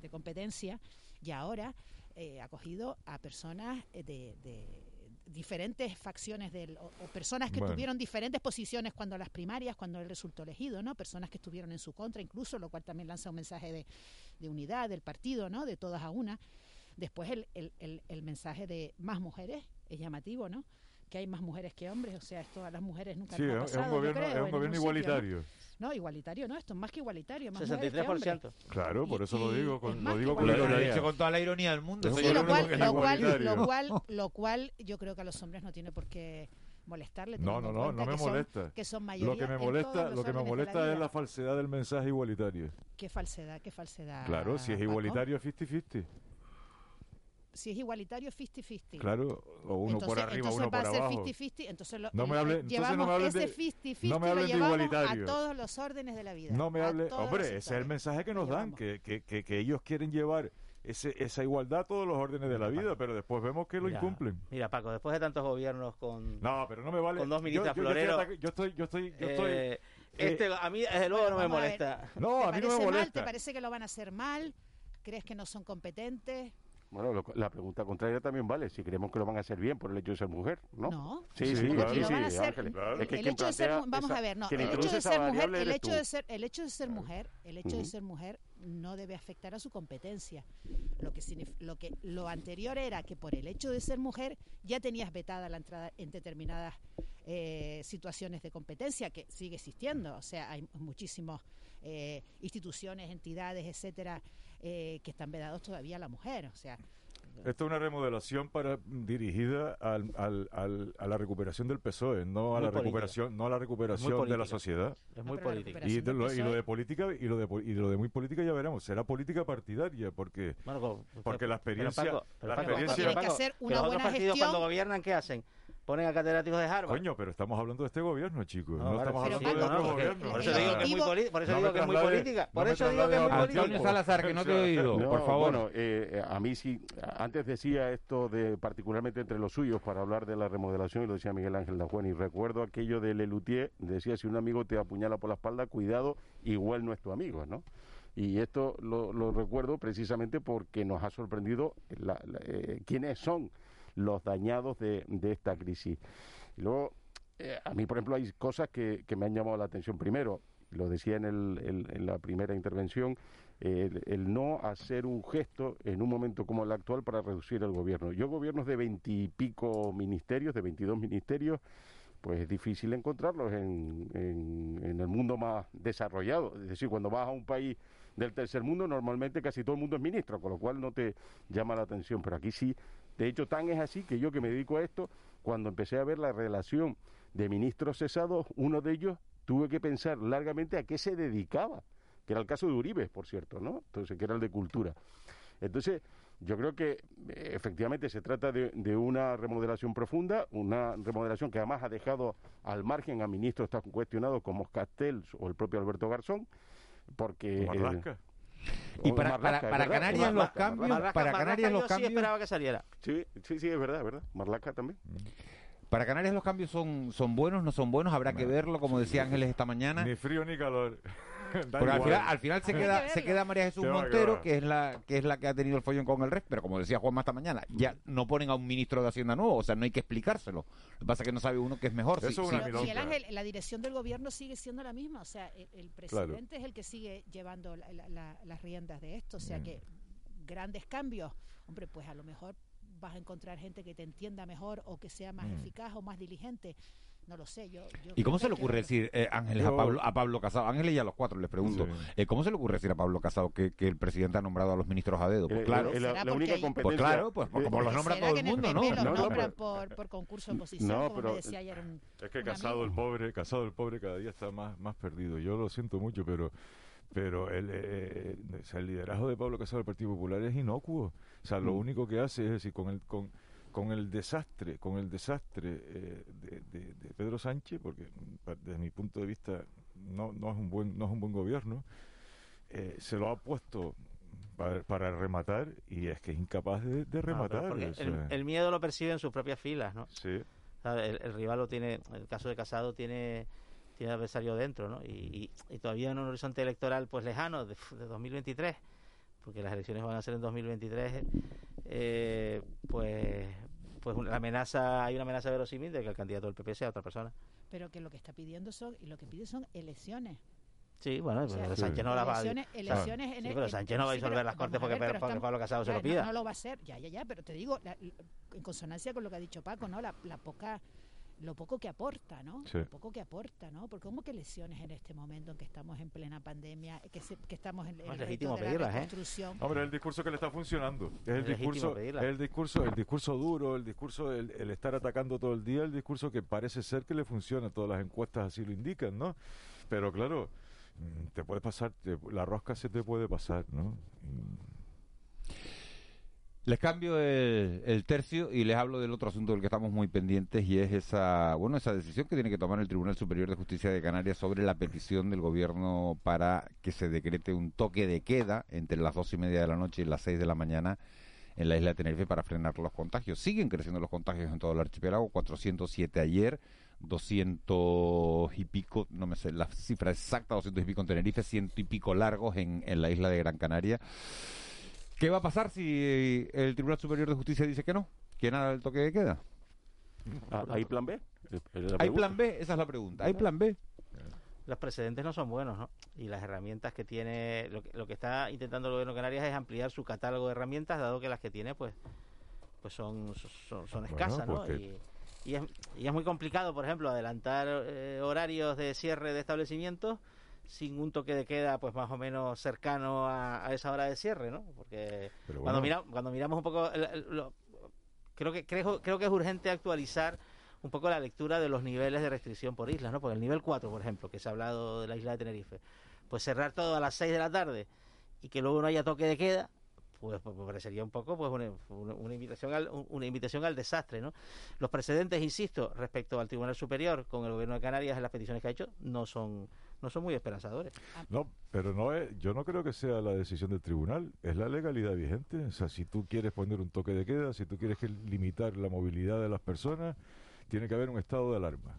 de competencia, y ahora eh, ha cogido a personas eh, de, de diferentes facciones del, o, o personas que Bueno. tuvieron diferentes posiciones cuando las primarias, cuando él resultó elegido, ¿no? Personas que estuvieron en su contra, incluso, lo cual también lanza un mensaje de, de unidad del partido, ¿no? De todas a una. Después el, el, el, el mensaje de más mujeres es llamativo, ¿no? Que hay más mujeres que hombres, o sea, esto a las mujeres nunca Sí, les ha es un pasado, gobierno, creo, es un gobierno ningún sitio, ¿no? igualitario. No, igualitario, no, esto es más que igualitario, más mujeres que 63%. hombres. Claro, por eso lo y digo, es con, lo digo con Lo, lo dicho con toda la ironía del mundo. El lo cual, lo, cual, igualitario. lo, cual, lo cual yo creo que a los hombres no tiene por qué molestarle. No, no, no, no me que son- molesta. que son Lo mayoría que me molesta, lo que me molesta la es la falsedad del mensaje igualitario. Qué falsedad, qué falsedad. Claro, si es Paco. igualitario, 50-50. Si es igualitario, 50-50. Claro, o uno entonces, por arriba, entonces uno va por a ser abajo. 50-50, entonces lo, No me el- hable- eh, entonces no llevamos me hablen ese de- 50-50 no me lo hablen de llevamos a igualitario. todos los órdenes de la vida. No me a hable, hombre, ese es el mensaje que nos dan, que, que, que, que ellos quieren llevar ese, esa igualdad a todos los órdenes de la vida, pero después vemos que lo Mira, incumplen. Mira, Paco, después de tantos gobiernos con, No, pero no me vale. con dos ministras yo, yo estoy floreros, yo estoy, yo estoy, yo estoy. eh, este, a mí, desde luego, no me vamos a molesta. no, ¿Te a mí no me parece mal? ¿Te molesta. parece que lo van a hacer mal? ¿Crees que no son competentes? Bueno, lo- la pregunta contraria también vale, si creemos que lo van a hacer bien por el hecho de ser mujer, ¿no? No. Sí, Sí, sí, claro. sí, sí, van a hacer- Ángeles. Claro. Es que el hecho de ser, vamos esa- a ver, no, el hecho de ser mujer, el hecho de ser, el hecho de ser mujer, el hecho de ser mujer no debe afectar a su competencia. Lo que lo que lo anterior era que por el hecho de ser mujer ya tenías vetada la entrada en determinadas eh, situaciones de competencia que sigue existiendo, o sea, hay muchísimas eh, instituciones, entidades, etcétera, eh, que están vedados todavía a la mujer, o sea, Esto es una remodelación para dirigida al, al, al- a la recuperación del PSOE, no a la política. recuperación, no a la recuperación de la sociedad. Es muy pero la política. Y de, lo, y lo de política y lo de, y lo de muy política ya veremos. Será política partidaria porque Bueno, co- Porque la pero experiencia- Paco, pero la Paco, experiencia- pero Tiene que Paco, hacer una buena partidos gestión. cuando gobiernan, ¿qué hacen? Ponen a catedráticos de Harvard. Coño, pero estamos hablando de este gobierno, chicos. No, estamos pero hablando de otro no, gobierno. Por eso digo que es muy, por eso No digo que es muy política. Por eso digo que es muy política. Antonio Salazar, que no te he oído, No, por favor. Bueno, eh, eh, a mí sí, antes decía esto de particularmente entre los suyos para hablar de la remodelación y lo decía Miguel Ángel Dajuan y recuerdo aquello de Lelutier, decía si un amigo te apuñala por la espalda, cuidado, igual no es tu amigo, ¿no? Y esto lo, lo recuerdo precisamente porque nos ha sorprendido la- la- eh, quiénes son los dañados de, de esta crisis. Y luego, eh, a mí, por ejemplo, hay cosas que, que me han llamado la atención. Primero, lo decía en, el- en la primera intervención, el, no hacer un gesto en un momento como el actual para reducir el gobierno. Yo gobiernos de veintipico ministerios, de 22 ministerios, pues es difícil encontrarlos en, en- en el mundo más desarrollado. Es decir, cuando vas a un país del tercer mundo, normalmente casi todo el mundo es ministro, con lo cual no te llama la atención. Pero aquí sí, de hecho, tan es así que yo que me dedico a esto, cuando empecé a ver la relación de ministros cesados, uno de ellos tuve que pensar largamente a qué se dedicaba, que era el caso de Uribe, por cierto, ¿no? Entonces, que era el de cultura. Entonces, yo creo que eh, efectivamente se trata de, de una remodelación profunda, una remodelación que además ha dejado al margen a ministros tan cuestionados como Castells o el propio Alberto Garzón, porque... Eh. Y para, Marlaska, para, para Canarias los cambios, Marlaska. para Canarias los yo sí cambios, esperaba que saliera. Sí, sí, sí, es verdad, es verdad. Marlaska también. para Canarias los cambios son, son buenos, no son buenos, habrá que verlo, como decía Ángeles esta mañana. Ni frío ni calor. Porque al final, al final se queda, se queda María Jesús Montero, que es la que es la que ha tenido el follón con el resto, pero como decía Juanma esta mañana, ya no ponen a un ministro de Hacienda nuevo, o sea, no hay que explicárselo. Lo que pasa es que no sabe uno que es mejor. Eso Sí, es sí. una Pero, Miguel milonga. Ángel, la dirección del gobierno sigue siendo la misma, o sea, el, el presidente es el que sigue llevando la- la- la- las riendas de esto, o sea Mm. que grandes cambios, hombre, pues a lo mejor vas a encontrar gente que te entienda mejor o que sea más Mm. eficaz o más diligente. No lo sé, yo... yo ¿Y cómo se le que- ocurre decir, eh, Ángeles, a Pablo, a Pablo Casado? Ángeles y a los cuatro les pregunto, eh, ¿cómo se le ocurre decir a Pablo Casado que, que el presidente ha nombrado a los ministros a dedo? Pues Eh, claro, eh, la- la única pues competencia- claro, pues como los nombra ¿Será todo el mundo, ¿no? No, nombran por, por concurso de oposición, No, como pero- me decía ayer un, Es que un Casado amigo? el pobre, Casado el pobre cada día está más, más perdido. Yo lo siento mucho, pero pero el, eh, el liderazgo de Pablo Casado del Partido Popular es inocuo. O sea, lo Mm. único que hace es decir, con el con, con el desastre, con el desastre eh, de, de- de Pedro Sánchez, porque desde mi punto de vista no, no es un buen no es un buen gobierno, eh, se lo ha puesto para, para rematar y es que es incapaz de, de rematar. el, el miedo lo percibe en sus propias filas, ¿no? Sí. O sea, el, el rival lo tiene, en el caso de Casado tiene tiene adversario dentro, ¿no? Y, y- y todavía en un horizonte electoral pues lejano de, de 2023, porque las elecciones van a ser en 2023, eh, pues pues la amenaza hay una amenaza verosímil de que el candidato del PP sea otra persona. Pero que lo que está pidiendo son, y lo que pide son elecciones. Sí, bueno, O sea, pero Sánchez no las va a elecciones- elecciones en Sí, pero Sánchez no va a sí, disolver las cortes porque, ver, porque Pablo Casado se lo pida. No, lo va a hacer, ya, ya, ya, pero te digo, la- la- en consonancia con lo que ha dicho Paco, ¿no? La, la poca lo poco que aporta, ¿no? Sí. Lo poco que aporta, ¿no? Porque como que lesiones en este momento en que estamos en plena pandemia, que, se- que estamos en, en Es el legítimo de pedirlas, la ¿eh? reconstrucción. Hombre, es el discurso que le está funcionando. Es el Es discurso, es el discurso, el discurso duro, el discurso, el, el estar atacando todo el día, el discurso que parece ser que le funciona. Todas las encuestas así lo indican, ¿no? Pero claro, te puede pasar, te- la rosca se te puede pasar, ¿no? Les cambio el, el tercio y les hablo del otro asunto del que estamos muy pendientes y es esa, bueno, esa decisión que tiene que tomar el Tribunal Superior de Justicia de Canarias sobre la petición del gobierno para que se decrete un toque de queda entre las dos y media de la noche y las seis de la mañana en la isla de Tenerife para frenar los contagios. Siguen creciendo los contagios en todo el archipiélago, 407 ayer, 200 y pico, no me sé la cifra exacta, 200 y pico en Tenerife, ciento y pico largos en, en la isla de Gran Canaria. ¿Qué va a pasar si el Tribunal Superior de Justicia dice que no? ¿Que nada del toque de queda? Ah, ¿Hay plan B? ¿Hay plan B? Esa es la pregunta. ¿Hay plan B? los precedentes no son buenos, ¿no? Y las herramientas que tiene, lo que, lo que está intentando el gobierno de Canarias es ampliar su catálogo de herramientas, dado que las que tiene, pues, pues son, son, son escasas, ¿no? porque- Y, y es, y es muy complicado, por ejemplo, adelantar eh, horarios de cierre de establecimientos sin un toque de queda, pues más o menos cercano a, a esa hora de cierre, ¿no? Porque cuando, bueno. mira, cuando miramos un poco, el- el- lo- creo que creo, creo que es urgente actualizar un poco la lectura de los niveles de restricción por islas, ¿no? Porque el nivel 4, por ejemplo, que se ha hablado de la isla de Tenerife, pues cerrar todo a las 6 de la tarde y que luego no haya toque de queda, pues, pues, me parecería un poco pues una, una- invitación al un- una invitación al desastre, ¿no? Los precedentes, insisto, respecto al Tribunal Superior con el Gobierno de Canarias en las peticiones que ha hecho no son no son muy esperanzadores. No, pero no es, yo no creo que sea la decisión del tribunal, es la legalidad vigente. O sea, si tú quieres poner un toque de queda, si tú quieres que limitar la movilidad de las personas, tiene que haber un estado de alarma.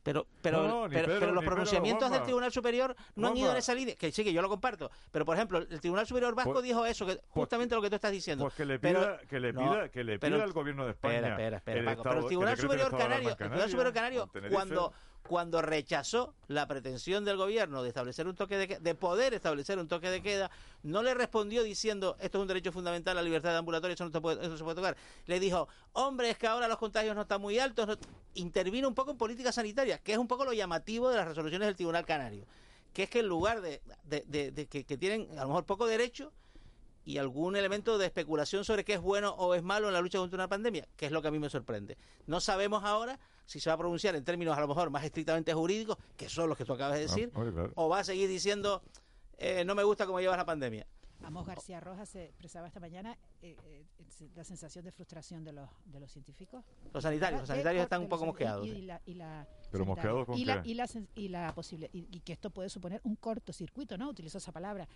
Pero, pero, No, no, ni pero, pero, pero los pronunciamientos del. Tribunal Superior no han ido en esa línea. Que sí, que yo lo comparto. Pero, por ejemplo, el Tribunal Superior Vasco Pues- dijo eso, que justamente lo que tú estás diciendo. Pues que le Pero- pida, que le no, pida, que le pida al gobierno de España. Espera, espera, espera, el Paco, estado- pero el Tribunal Superior Canario, el Tribunal Superior Canario, cuando cuando rechazó la pretensión del gobierno de establecer un toque de de poder establecer un toque de queda, no le respondió diciendo esto es un derecho fundamental, la libertad de ambulatorio, eso no, se puede, eso se puede tocar. Le dijo, hombre, es que ahora los contagios no están muy altos. no-". Intervino un poco en política sanitaria, que es un poco lo llamativo de las resoluciones del Tribunal Canario, que es que en lugar de, de- de- de que, que tienen a lo mejor poco derecho, y algún elemento de especulación sobre qué es bueno o es malo en la lucha contra una pandemia, que es lo que a mí me sorprende. No sabemos ahora si se va a pronunciar en términos a lo mejor más estrictamente jurídicos, que son los que tú acabas de decir, Ah, claro. o va a seguir diciendo eh, no me gusta cómo llevas la pandemia. Amos García Rojas se expresaba esta mañana eh, eh, la sensación de frustración de los, de los científicos. Los sanitarios, los De- sanitarios de- están un poco mosqueados, Y, sí. y la, y la ¿Pero mosqueados con y la, qué? y la, y la posible y, y que esto puede suponer un cortocircuito, ¿no? Utilizo esa palabra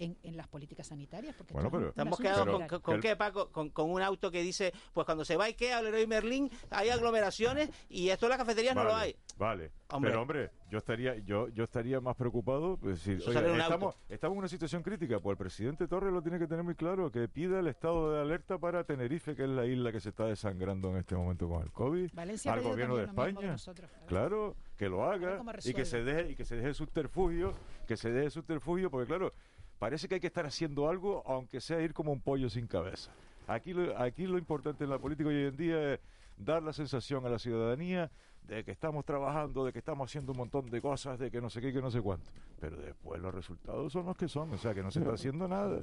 en, en las políticas sanitarias. Porque Bueno, pero- asunto mosqueados con, qué, Paco? Con, con un auto que dice, pues cuando se va Ikea o Leroy Merlin, hay aglomeraciones y esto en las cafeterías no lo hay. Vale, Hombre. pero hombre, yo estaría, yo, yo estaría más preocupado, pues, un estamos, estamos en una situación crítica, pues el presidente Torres lo tiene que tener muy claro, que pida el estado de alerta para Tenerife, que es la isla que se está desangrando en este momento con el COVID, Valencia al gobierno de España, nosotros. claro, que lo haga y que se deje y que se deje el subterfugio, que se deje el subterfugio, porque claro, parece que hay que estar haciendo algo, aunque sea ir como un pollo sin cabeza. Aquí lo, aquí lo importante en la política hoy en día es dar la sensación a la ciudadanía de que estamos trabajando, de que estamos haciendo un montón de cosas, de que no sé qué, que no sé cuánto. Pero después los resultados son los que son, o sea, que no se está haciendo nada.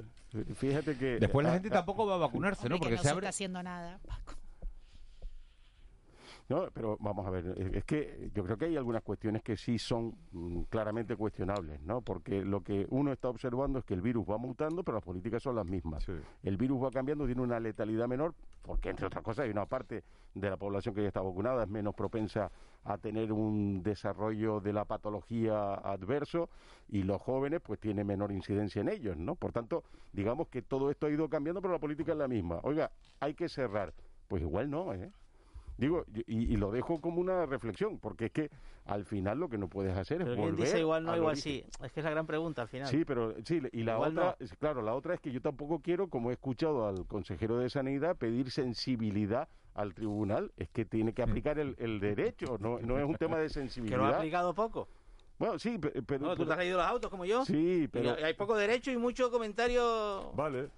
Fíjate que... Después la gente tampoco va a vacunarse, ¿no? Hombre, Porque que no se se abre... está haciendo nada, Paco. No, pero vamos a ver, eh, es que yo creo que hay algunas cuestiones que sí son mm, claramente cuestionables, ¿no? Porque lo que uno está observando es que el virus va mutando, pero las políticas son las mismas. El virus va cambiando, tiene una letalidad menor, porque entre otras cosas hay una parte de la población que ya está vacunada, es menos propensa a tener un desarrollo de la patología adverso y los jóvenes pues tienen menor incidencia en ellos, ¿no? Por tanto, digamos que todo esto ha ido cambiando, pero la política es la misma. Oiga, hay que cerrar. Pues igual no, ¿eh? Digo, y, y lo dejo como una reflexión, porque es que al final lo que no puedes hacer Pero es ¿quién volver dice igual no, al igual origen. sí? Es que es la gran pregunta al final. Sí, pero sí, y la Igual otra, no. es- claro, la otra es que yo tampoco quiero, como he escuchado al consejero de Sanidad, pedir sensibilidad al tribunal, es que tiene que aplicar el, el derecho, no, no es un tema de Que sensibilidad. lo ha aplicado poco. Bueno, sí, pe- pero... No, ¿Tú te has leído los autos como yo? Sí, Y pero... hay poco derecho y mucho comentario. Vale.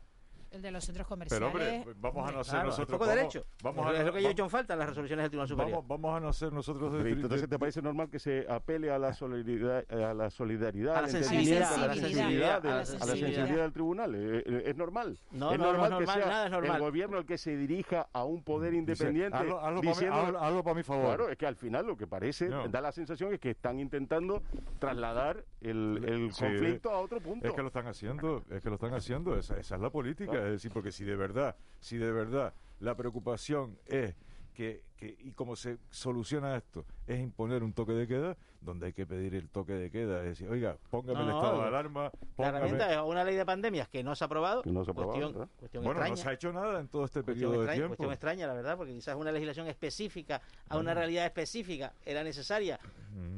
El de los centros Pero comerciales. hombre, vamos a no hacer Claro, nosotros... poco vamos- derecho. Vamos a es lo que yo he hecho en falta en las resoluciones del Tribunal Superior. Vamos, vamos a no ser nosotros de, Pero entonces, ¿te parece normal que se apele a la solidaridad, a la solidaridad, A la sensibilidad, a la sensibilidad, de- a la sensibilidad. del tribunal? Eh, eh, ¿Es normal? No, es no, no normal es que normal, sea nada es normal. el gobierno el que se dirija a un poder independiente hazlo- hazlo pa' mí- diciendo... hazlo- hazlo pa' mi favor. Claro, es que al final lo que parece, No. da la sensación es que están intentando trasladar el, el Sí, conflicto a otro punto. Es que lo están haciendo, es que lo están haciendo, esa, esa es la política, es decir, porque si de verdad, si de verdad la preocupación es que, que y cómo se soluciona esto es imponer un toque de queda, donde hay que pedir el toque de queda, es decir, oiga, póngame el No, estado de alarma, La póngame... herramienta es una ley de pandemias que no se ha aprobado. Que no se ha aprobado, cuestión, cuestión Bueno, extraña. no se ha hecho nada en todo este Cuestión periodo de extraña, tiempo. cuestión extraña, la verdad, porque quizás una legislación específica a una realidad específica era necesaria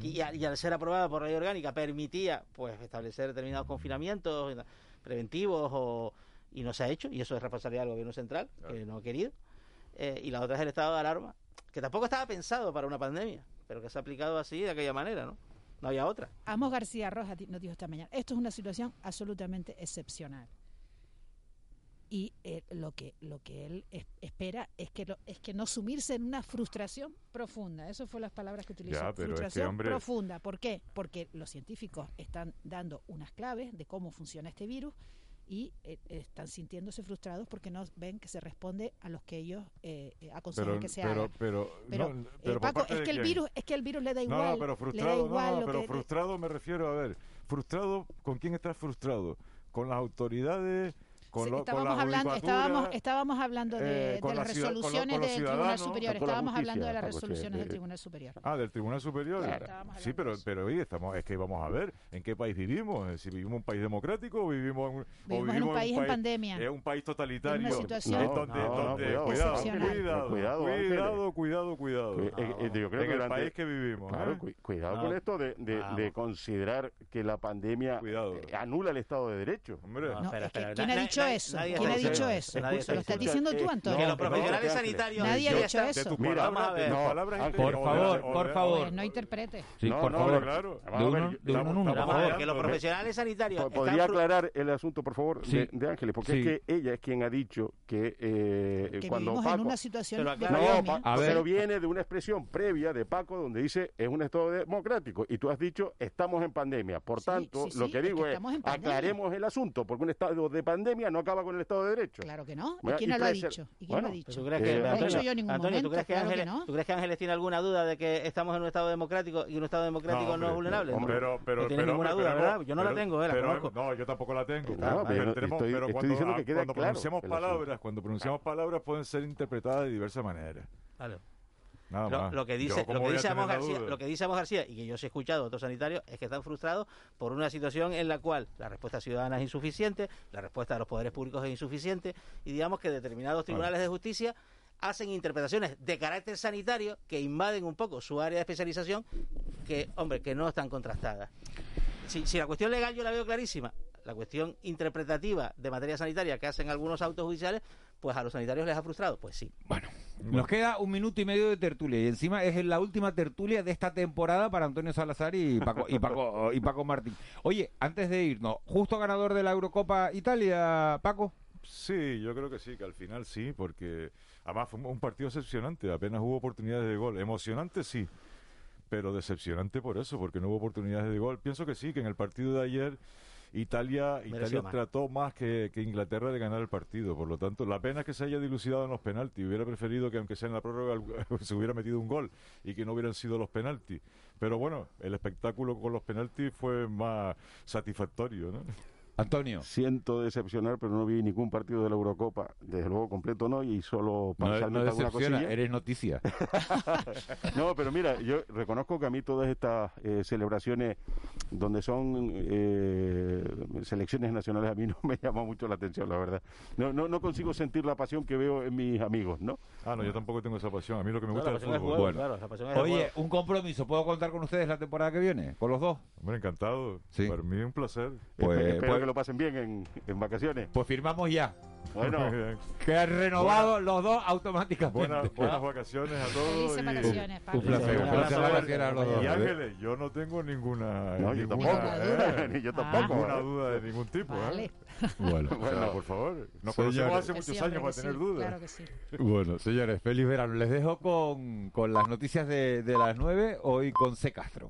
y, a- y al ser aprobada por ley orgánica permitía pues establecer determinados confinamientos preventivos o, y no se ha hecho y eso es responsabilidad del gobierno central que no ha querido Eh, y la otra es el estado de alarma que tampoco estaba pensado para una pandemia pero que se ha aplicado así de aquella manera no no había otra Amos García Rojas nos dijo esta mañana, esto es una situación absolutamente excepcional. Y eh, lo que lo que él es- espera es que lo- es que no sumirse en una frustración profunda. Eso fue las palabras que utilizó. Ya, pero es que, frustración hombre- profunda. ¿Por qué? Porque los científicos están dando unas claves de cómo funciona este virus y eh, están sintiéndose frustrados porque no ven que se responde a los que ellos eh, eh, aconsejan Pero, que se pero, haga. pero, Pero, no, eh, pero Paco, es que el virus, es que el virus le da No, igual. no, pero le da frustrado, igual no, lo pero frustrado me refiero a ver, frustrado, ¿con quién estás frustrado? ¿Con las autoridades? ¿Con, Sí, lo- con estábamos la hablando, estábamos, estábamos hablando de, eh, con de las la ciudad- con lo- resoluciones con del Tribunal Superior. con Estábamos justicia, hablando de las resoluciones del eh, Tribunal Superior. Ah, del Tribunal Superior. Claro. Sí, pero, pero oye, estamos, es que vamos a ver en qué país vivimos. eh, Si vivimos en un país democrático o vivimos en un, o Vivimos en un país en pandemia. Es un país totalitario. En una situación- Es No, donde, no, no, donde- cuidado, cuidado, excepcional. cuidado, Cuidado, cuidado. Eh, eh, eh, en que el país que vivimos. ¿eh? cu- cuidado con esto de, considerar que la pandemia eh, anula el Estado de Derecho. Hombre, No, espera, es que espera, ¿quién ha na- dicho eso? nadie ¿Quién ha dicho eso? Nadie Lo estás diciendo diciendo eh, tú, Antonio. que los profesionales no, sanitarios Nadie ha dicho eso. Mira. Por favor, por favor. No interprete. Sí, No, por no, favor. claro. De Vamos a ver, uno, uno en uno, por favor. que los profesionales sanitarios ¿Podría aclarar el asunto, por favor, Sí. de, de Ángeles? Porque Sí. es que ella es quien ha dicho que eh, Que cuando vivimos Paco... en una situación Pero viene de una expresión previa de Paco donde dice es un Estado democrático y tú has dicho estamos en pandemia. Por Sí, tanto, sí, lo sí, que es digo que es, aclaremos el asunto porque un Estado de pandemia no acaba con el Estado de Derecho. Claro que no. ¿Y quién y no lo ha dicho? ¿Y quién bueno, lo ha ¿Tú dicho? crees Eh, que, no he Antonio, dicho yo en ningún Antonio, ¿tú momento, crees que claro que Ángeles, no. ¿tú crees que Ángeles tiene alguna duda de que estamos en un estado democrático y un estado democrático no, hombre, es vulnerable? hombre, Pero, pero, no tienes pero, ninguna duda, pero ¿verdad? Yo no la tengo, eh, la pero- conozco. No, yo tampoco la tengo. Pero, pero tenemos- estoy- pero estoy cuando, diciendo que quede cuando claro pronunciamos palabras, cuando pronunciamos palabras pueden ser interpretadas de diversas maneras. Nada Lo, más. lo que dice, ¿cómo lo que dice Amos García, lo que dice Amos García y que yo sí he escuchado a otros sanitarios es que están frustrados por una situación en la cual la respuesta ciudadana es insuficiente, la respuesta de los poderes públicos es insuficiente y digamos que determinados tribunales de justicia hacen interpretaciones de carácter sanitario que invaden un poco su área de especialización que, hombre, que no están contrastadas. Si, si la cuestión legal yo la veo clarísima, la cuestión interpretativa de materia sanitaria que hacen algunos autos judiciales, pues a los sanitarios les ha frustrado, pues sí. Nos queda un minuto y medio de tertulia y encima es la última tertulia de esta temporada para Antonio Salazar y Paco, y Paco, y Paco Martín. Oye, antes de irnos, justo ganador de la Eurocopa Italia, Paco. Sí, yo creo que sí, que al final sí, porque además fue un partido decepcionante, apenas hubo oportunidades de gol. Emocionante sí, pero decepcionante por eso, porque no hubo oportunidades de gol. Pienso que sí, que en el partido de ayer Italia, Italia trató más que, Inglaterra de ganar el partido. Por lo tanto, la pena es que se haya dilucidado en los penaltis. Hubiera preferido que, aunque sea en la prórroga, se hubiera metido un gol y que no hubieran sido los penaltis. Pero bueno, el espectáculo con los penaltis fue más satisfactorio, ¿no? Antonio. Siento decepcionar, pero no vi ningún partido de la Eurocopa. Desde luego, completo no, y solo parcialmente no, cosilla. Eres noticia. no, pero mira, yo reconozco que a mí todas estas eh, celebraciones donde son eh, selecciones nacionales a mí no me llama mucho la atención, la verdad. No, no, no consigo sentir la pasión que veo en mis amigos, ¿no? Ah, no, yo tampoco tengo esa pasión. A mí lo que me gusta es el fútbol. Oye, un compromiso. ¿Puedo contar con ustedes la temporada que viene? ¿Con los dos? Hombre, encantado. Sí. Para mí un placer. Pues, pues que lo pasen bien en, en vacaciones. Pues firmamos ya. Bueno, que han renovado los dos automáticamente. Buenas, buenas vacaciones a todos. Y vacaciones, un, un placer, un placer a los dos. Y Ángeles, yo no tengo ninguna, no, yo tampoco, eh, ni yo tampoco. Ninguna duda de ningún tipo. Vale. ¿eh? Bueno, bueno, por favor. Nos conocemos hace muchos años para tener dudas. Claro que sí. Bueno, señores, feliz verano. Les dejo con, con las noticias de, de las 9, hoy con C. Castro.